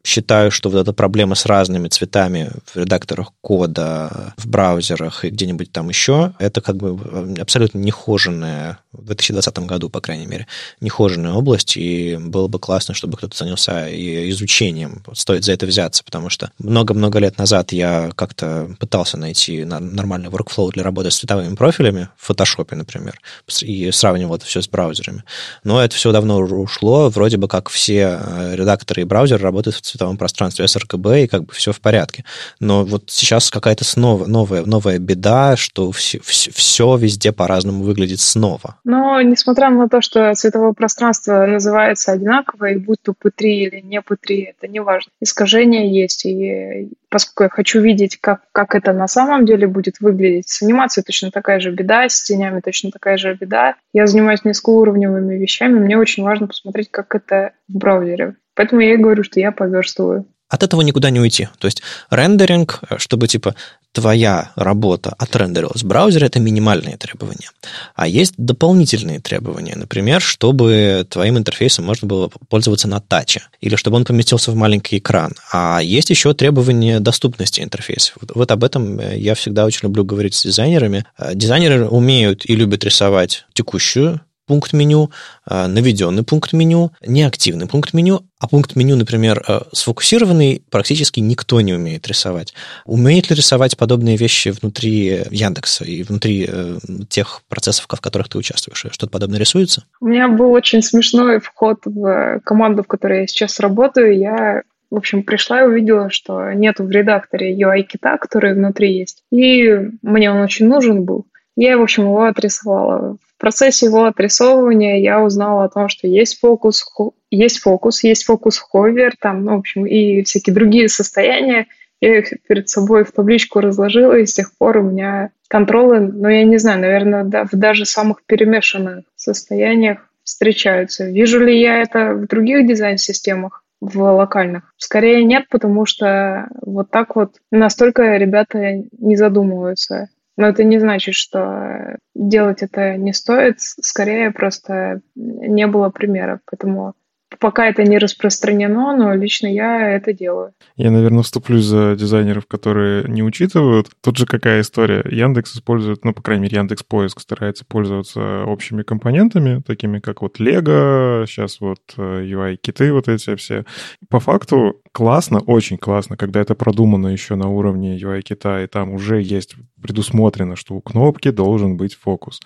считаю, что вот эта проблема с разными цветами в редакторах кода, в браузерах и где-нибудь там еще, это как бы абсолютно нехоженная, в 2020 году, по крайней мере, нехоженная область, и было бы классно, чтобы кто-то занялся изучением. Вот стоит за это взяться, потому что много-много лет назад я как-то пытался найти нормальный workflow для работы с цветовыми профилями в Photoshop, например, и сравнивал это все с браузерами. Но это все давно ушло, вроде бы как все э, редакторы и браузеры работают в цветовом пространстве sRGB, и как бы все в порядке. Но вот сейчас какая-то снова, новая, новая беда, что все, все, все везде по-разному выглядит снова. Но несмотря на то, что цветовое пространство называется одинаково, и будь то P3 или не P3, это не важно. Искажения есть, и поскольку я хочу видеть, как, как это на самом деле будет выглядеть, с анимацией точно такая же беда, с тенями точно такая же беда. Я занимаюсь низкоуровневыми вещами, мне очень важно посмотреть, как это в браузере. Поэтому я и говорю, что я поверстываю. От этого никуда не уйти. То есть рендеринг, чтобы типа твоя работа отрендерилась в браузере, это минимальные требования. А есть дополнительные требования. Например, чтобы твоим интерфейсом можно было пользоваться на таче, или чтобы он поместился в маленький экран. А есть еще требования доступности интерфейса. Вот, вот об этом я всегда очень люблю говорить с дизайнерами. Дизайнеры умеют и любят рисовать текущую пункт меню, э, наведенный пункт меню, неактивный пункт меню, а пункт меню, например, э, сфокусированный, практически никто не умеет рисовать. Умеет ли рисовать подобные вещи внутри Яндекса и внутри э, тех процессов, в которых ты участвуешь? Что-то подобное рисуется? У меня был очень смешной вход в команду, в которой я сейчас работаю. Я в общем, пришла и увидела, что нету в редакторе UI-кита, который внутри есть. И мне он очень нужен был. Я, в общем, его отрисовала. Процессе его отрисовывания я узнала о том, что есть фокус, есть фокус, есть фокус ховер, там, ну, в общем, и всякие другие состояния. Я их перед собой в табличку разложила, и с тех пор у меня контролы, ну, я не знаю, наверное, да, в даже самых перемешанных состояниях встречаются. Вижу ли я это в других дизайн-системах? в локальных? Скорее нет, потому что вот так вот настолько ребята не задумываются. Но это не значит, что делать это не стоит. Скорее просто не было примеров. Поэтому пока это не распространено, но лично я это делаю. Я, наверное, вступлюсь за дизайнеров, которые не учитывают. Тут же какая история. Яндекс использует, ну, по крайней мере, Яндекс Поиск старается пользоваться общими компонентами, такими как вот Lego, сейчас вот UI-киты э, вот эти все. По факту классно, очень классно, когда это продумано еще на уровне UI-кита, и там уже есть предусмотрено, что у кнопки должен быть фокус.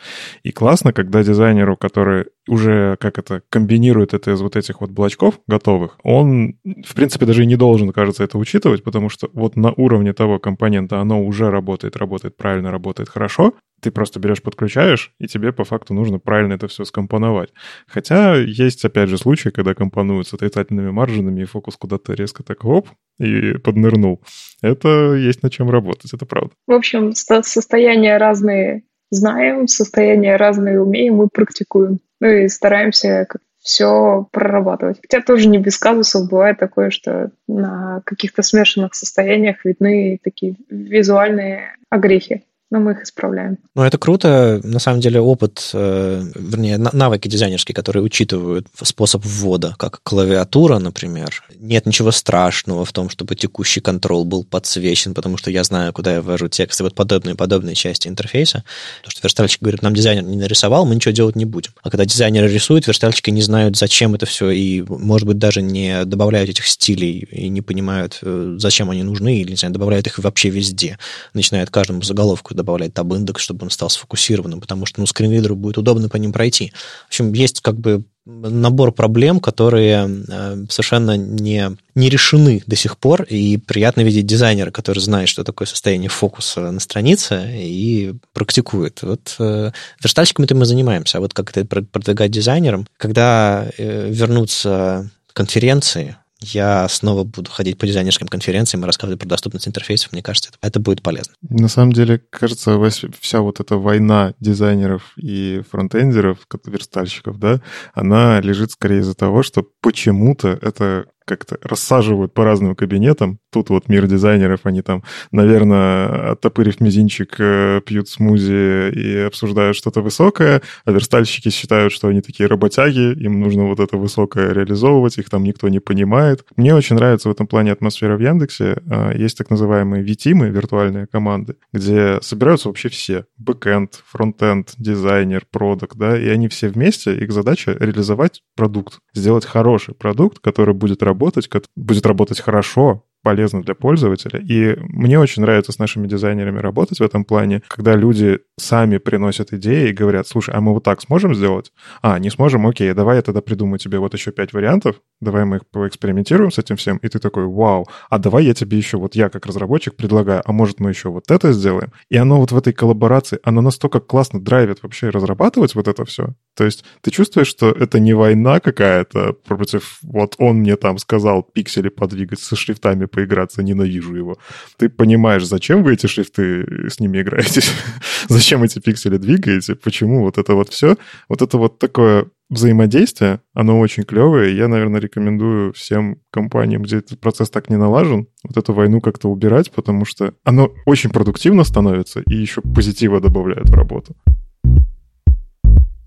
И классно, когда дизайнеру, который уже как это комбинирует это из вот этих вот блочков готовых, он, в принципе, даже и не должен, кажется, это учитывать, потому что вот на уровне того компонента оно уже работает, работает правильно, работает хорошо, ты просто берешь, подключаешь, и тебе по факту нужно правильно это все скомпоновать. Хотя есть, опять же, случаи, когда компонуют с отрицательными маржинами, и фокус куда-то резко так оп, и поднырнул. Это есть над чем работать, это правда. В общем, состояния разные знаем, состояния разные умеем и практикуем. Ну и стараемся все прорабатывать. Хотя тоже не без казусов бывает такое, что на каких-то смешанных состояниях видны такие визуальные огрехи но мы их исправляем. Ну, это круто. На самом деле опыт, э, вернее, навыки дизайнерские, которые учитывают способ ввода, как клавиатура, например. Нет ничего страшного в том, чтобы текущий контрол был подсвечен, потому что я знаю, куда я ввожу текст, и вот подобные, подобные части интерфейса. Потому что верстальщик говорит, нам дизайнер не нарисовал, мы ничего делать не будем. А когда дизайнер рисует, верстальщики не знают, зачем это все, и, может быть, даже не добавляют этих стилей и не понимают, э, зачем они нужны, или, не знаю, добавляют их вообще везде. Начинают каждому заголовку добавлять таб-индекс, чтобы он стал сфокусированным, потому что ну, скринридеру будет удобно по ним пройти. В общем, есть как бы набор проблем, которые э, совершенно не, не решены до сих пор, и приятно видеть дизайнера, который знает, что такое состояние фокуса на странице, и практикует. Вот э, верстальщиками-то мы занимаемся, а вот как это продвигать дизайнерам, когда э, вернутся конференции, я снова буду ходить по дизайнерским конференциям и рассказывать про доступность интерфейсов. Мне кажется, это, это будет полезно. На самом деле, кажется, вся вот эта война дизайнеров и фронтендеров, верстальщиков, да, она лежит скорее из-за того, что почему-то это как-то рассаживают по разным кабинетам. Тут вот мир дизайнеров, они там, наверное, оттопырив мизинчик, э, пьют смузи и обсуждают что-то высокое, а верстальщики считают, что они такие работяги, им нужно вот это высокое реализовывать, их там никто не понимает. Мне очень нравится в этом плане атмосфера в Яндексе. А, есть так называемые VTимы, виртуальные команды, где собираются вообще все. Бэкэнд, фронтенд, дизайнер, продукт, да, и они все вместе, их задача реализовать продукт, сделать хороший продукт, который будет работать работать, будет работать хорошо, полезно для пользователя. И мне очень нравится с нашими дизайнерами работать в этом плане, когда люди сами приносят идеи и говорят, слушай, а мы вот так сможем сделать? А, не сможем? Окей, давай я тогда придумаю тебе вот еще пять вариантов, давай мы их поэкспериментируем с этим всем, и ты такой, вау, а давай я тебе еще, вот я как разработчик предлагаю, а может мы еще вот это сделаем? И оно вот в этой коллаборации, оно настолько классно драйвит вообще разрабатывать вот это все. То есть ты чувствуешь, что это не война какая-то против, вот он мне там сказал пиксели подвигать со шрифтами поиграться, ненавижу его. Ты понимаешь, зачем вы эти шрифты с ними играетесь, зачем эти пиксели двигаете, почему вот это вот все, вот это вот такое взаимодействие, оно очень клевое, я, наверное, рекомендую всем компаниям, где этот процесс так не налажен, вот эту войну как-то убирать, потому что оно очень продуктивно становится и еще позитива добавляет в работу.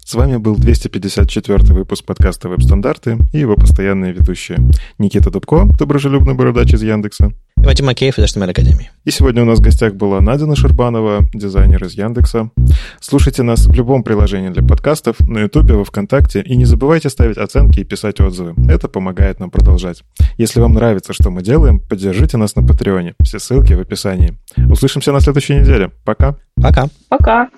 С вами был 254 выпуск подкаста «Веб-стандарты» и его постоянные ведущие. Никита Дубко, доброжелюбный бородач из Яндекса. Вадим Макеев из HTML Академии. И сегодня у нас в гостях была Надя Нашербанова, дизайнер из Яндекса. Слушайте нас в любом приложении для подкастов, на Ютубе, во Вконтакте, и не забывайте ставить оценки и писать отзывы. Это помогает нам продолжать. Если вам нравится, что мы делаем, поддержите нас на Патреоне. Все ссылки в описании. Услышимся на следующей неделе. Пока. Пока. Пока.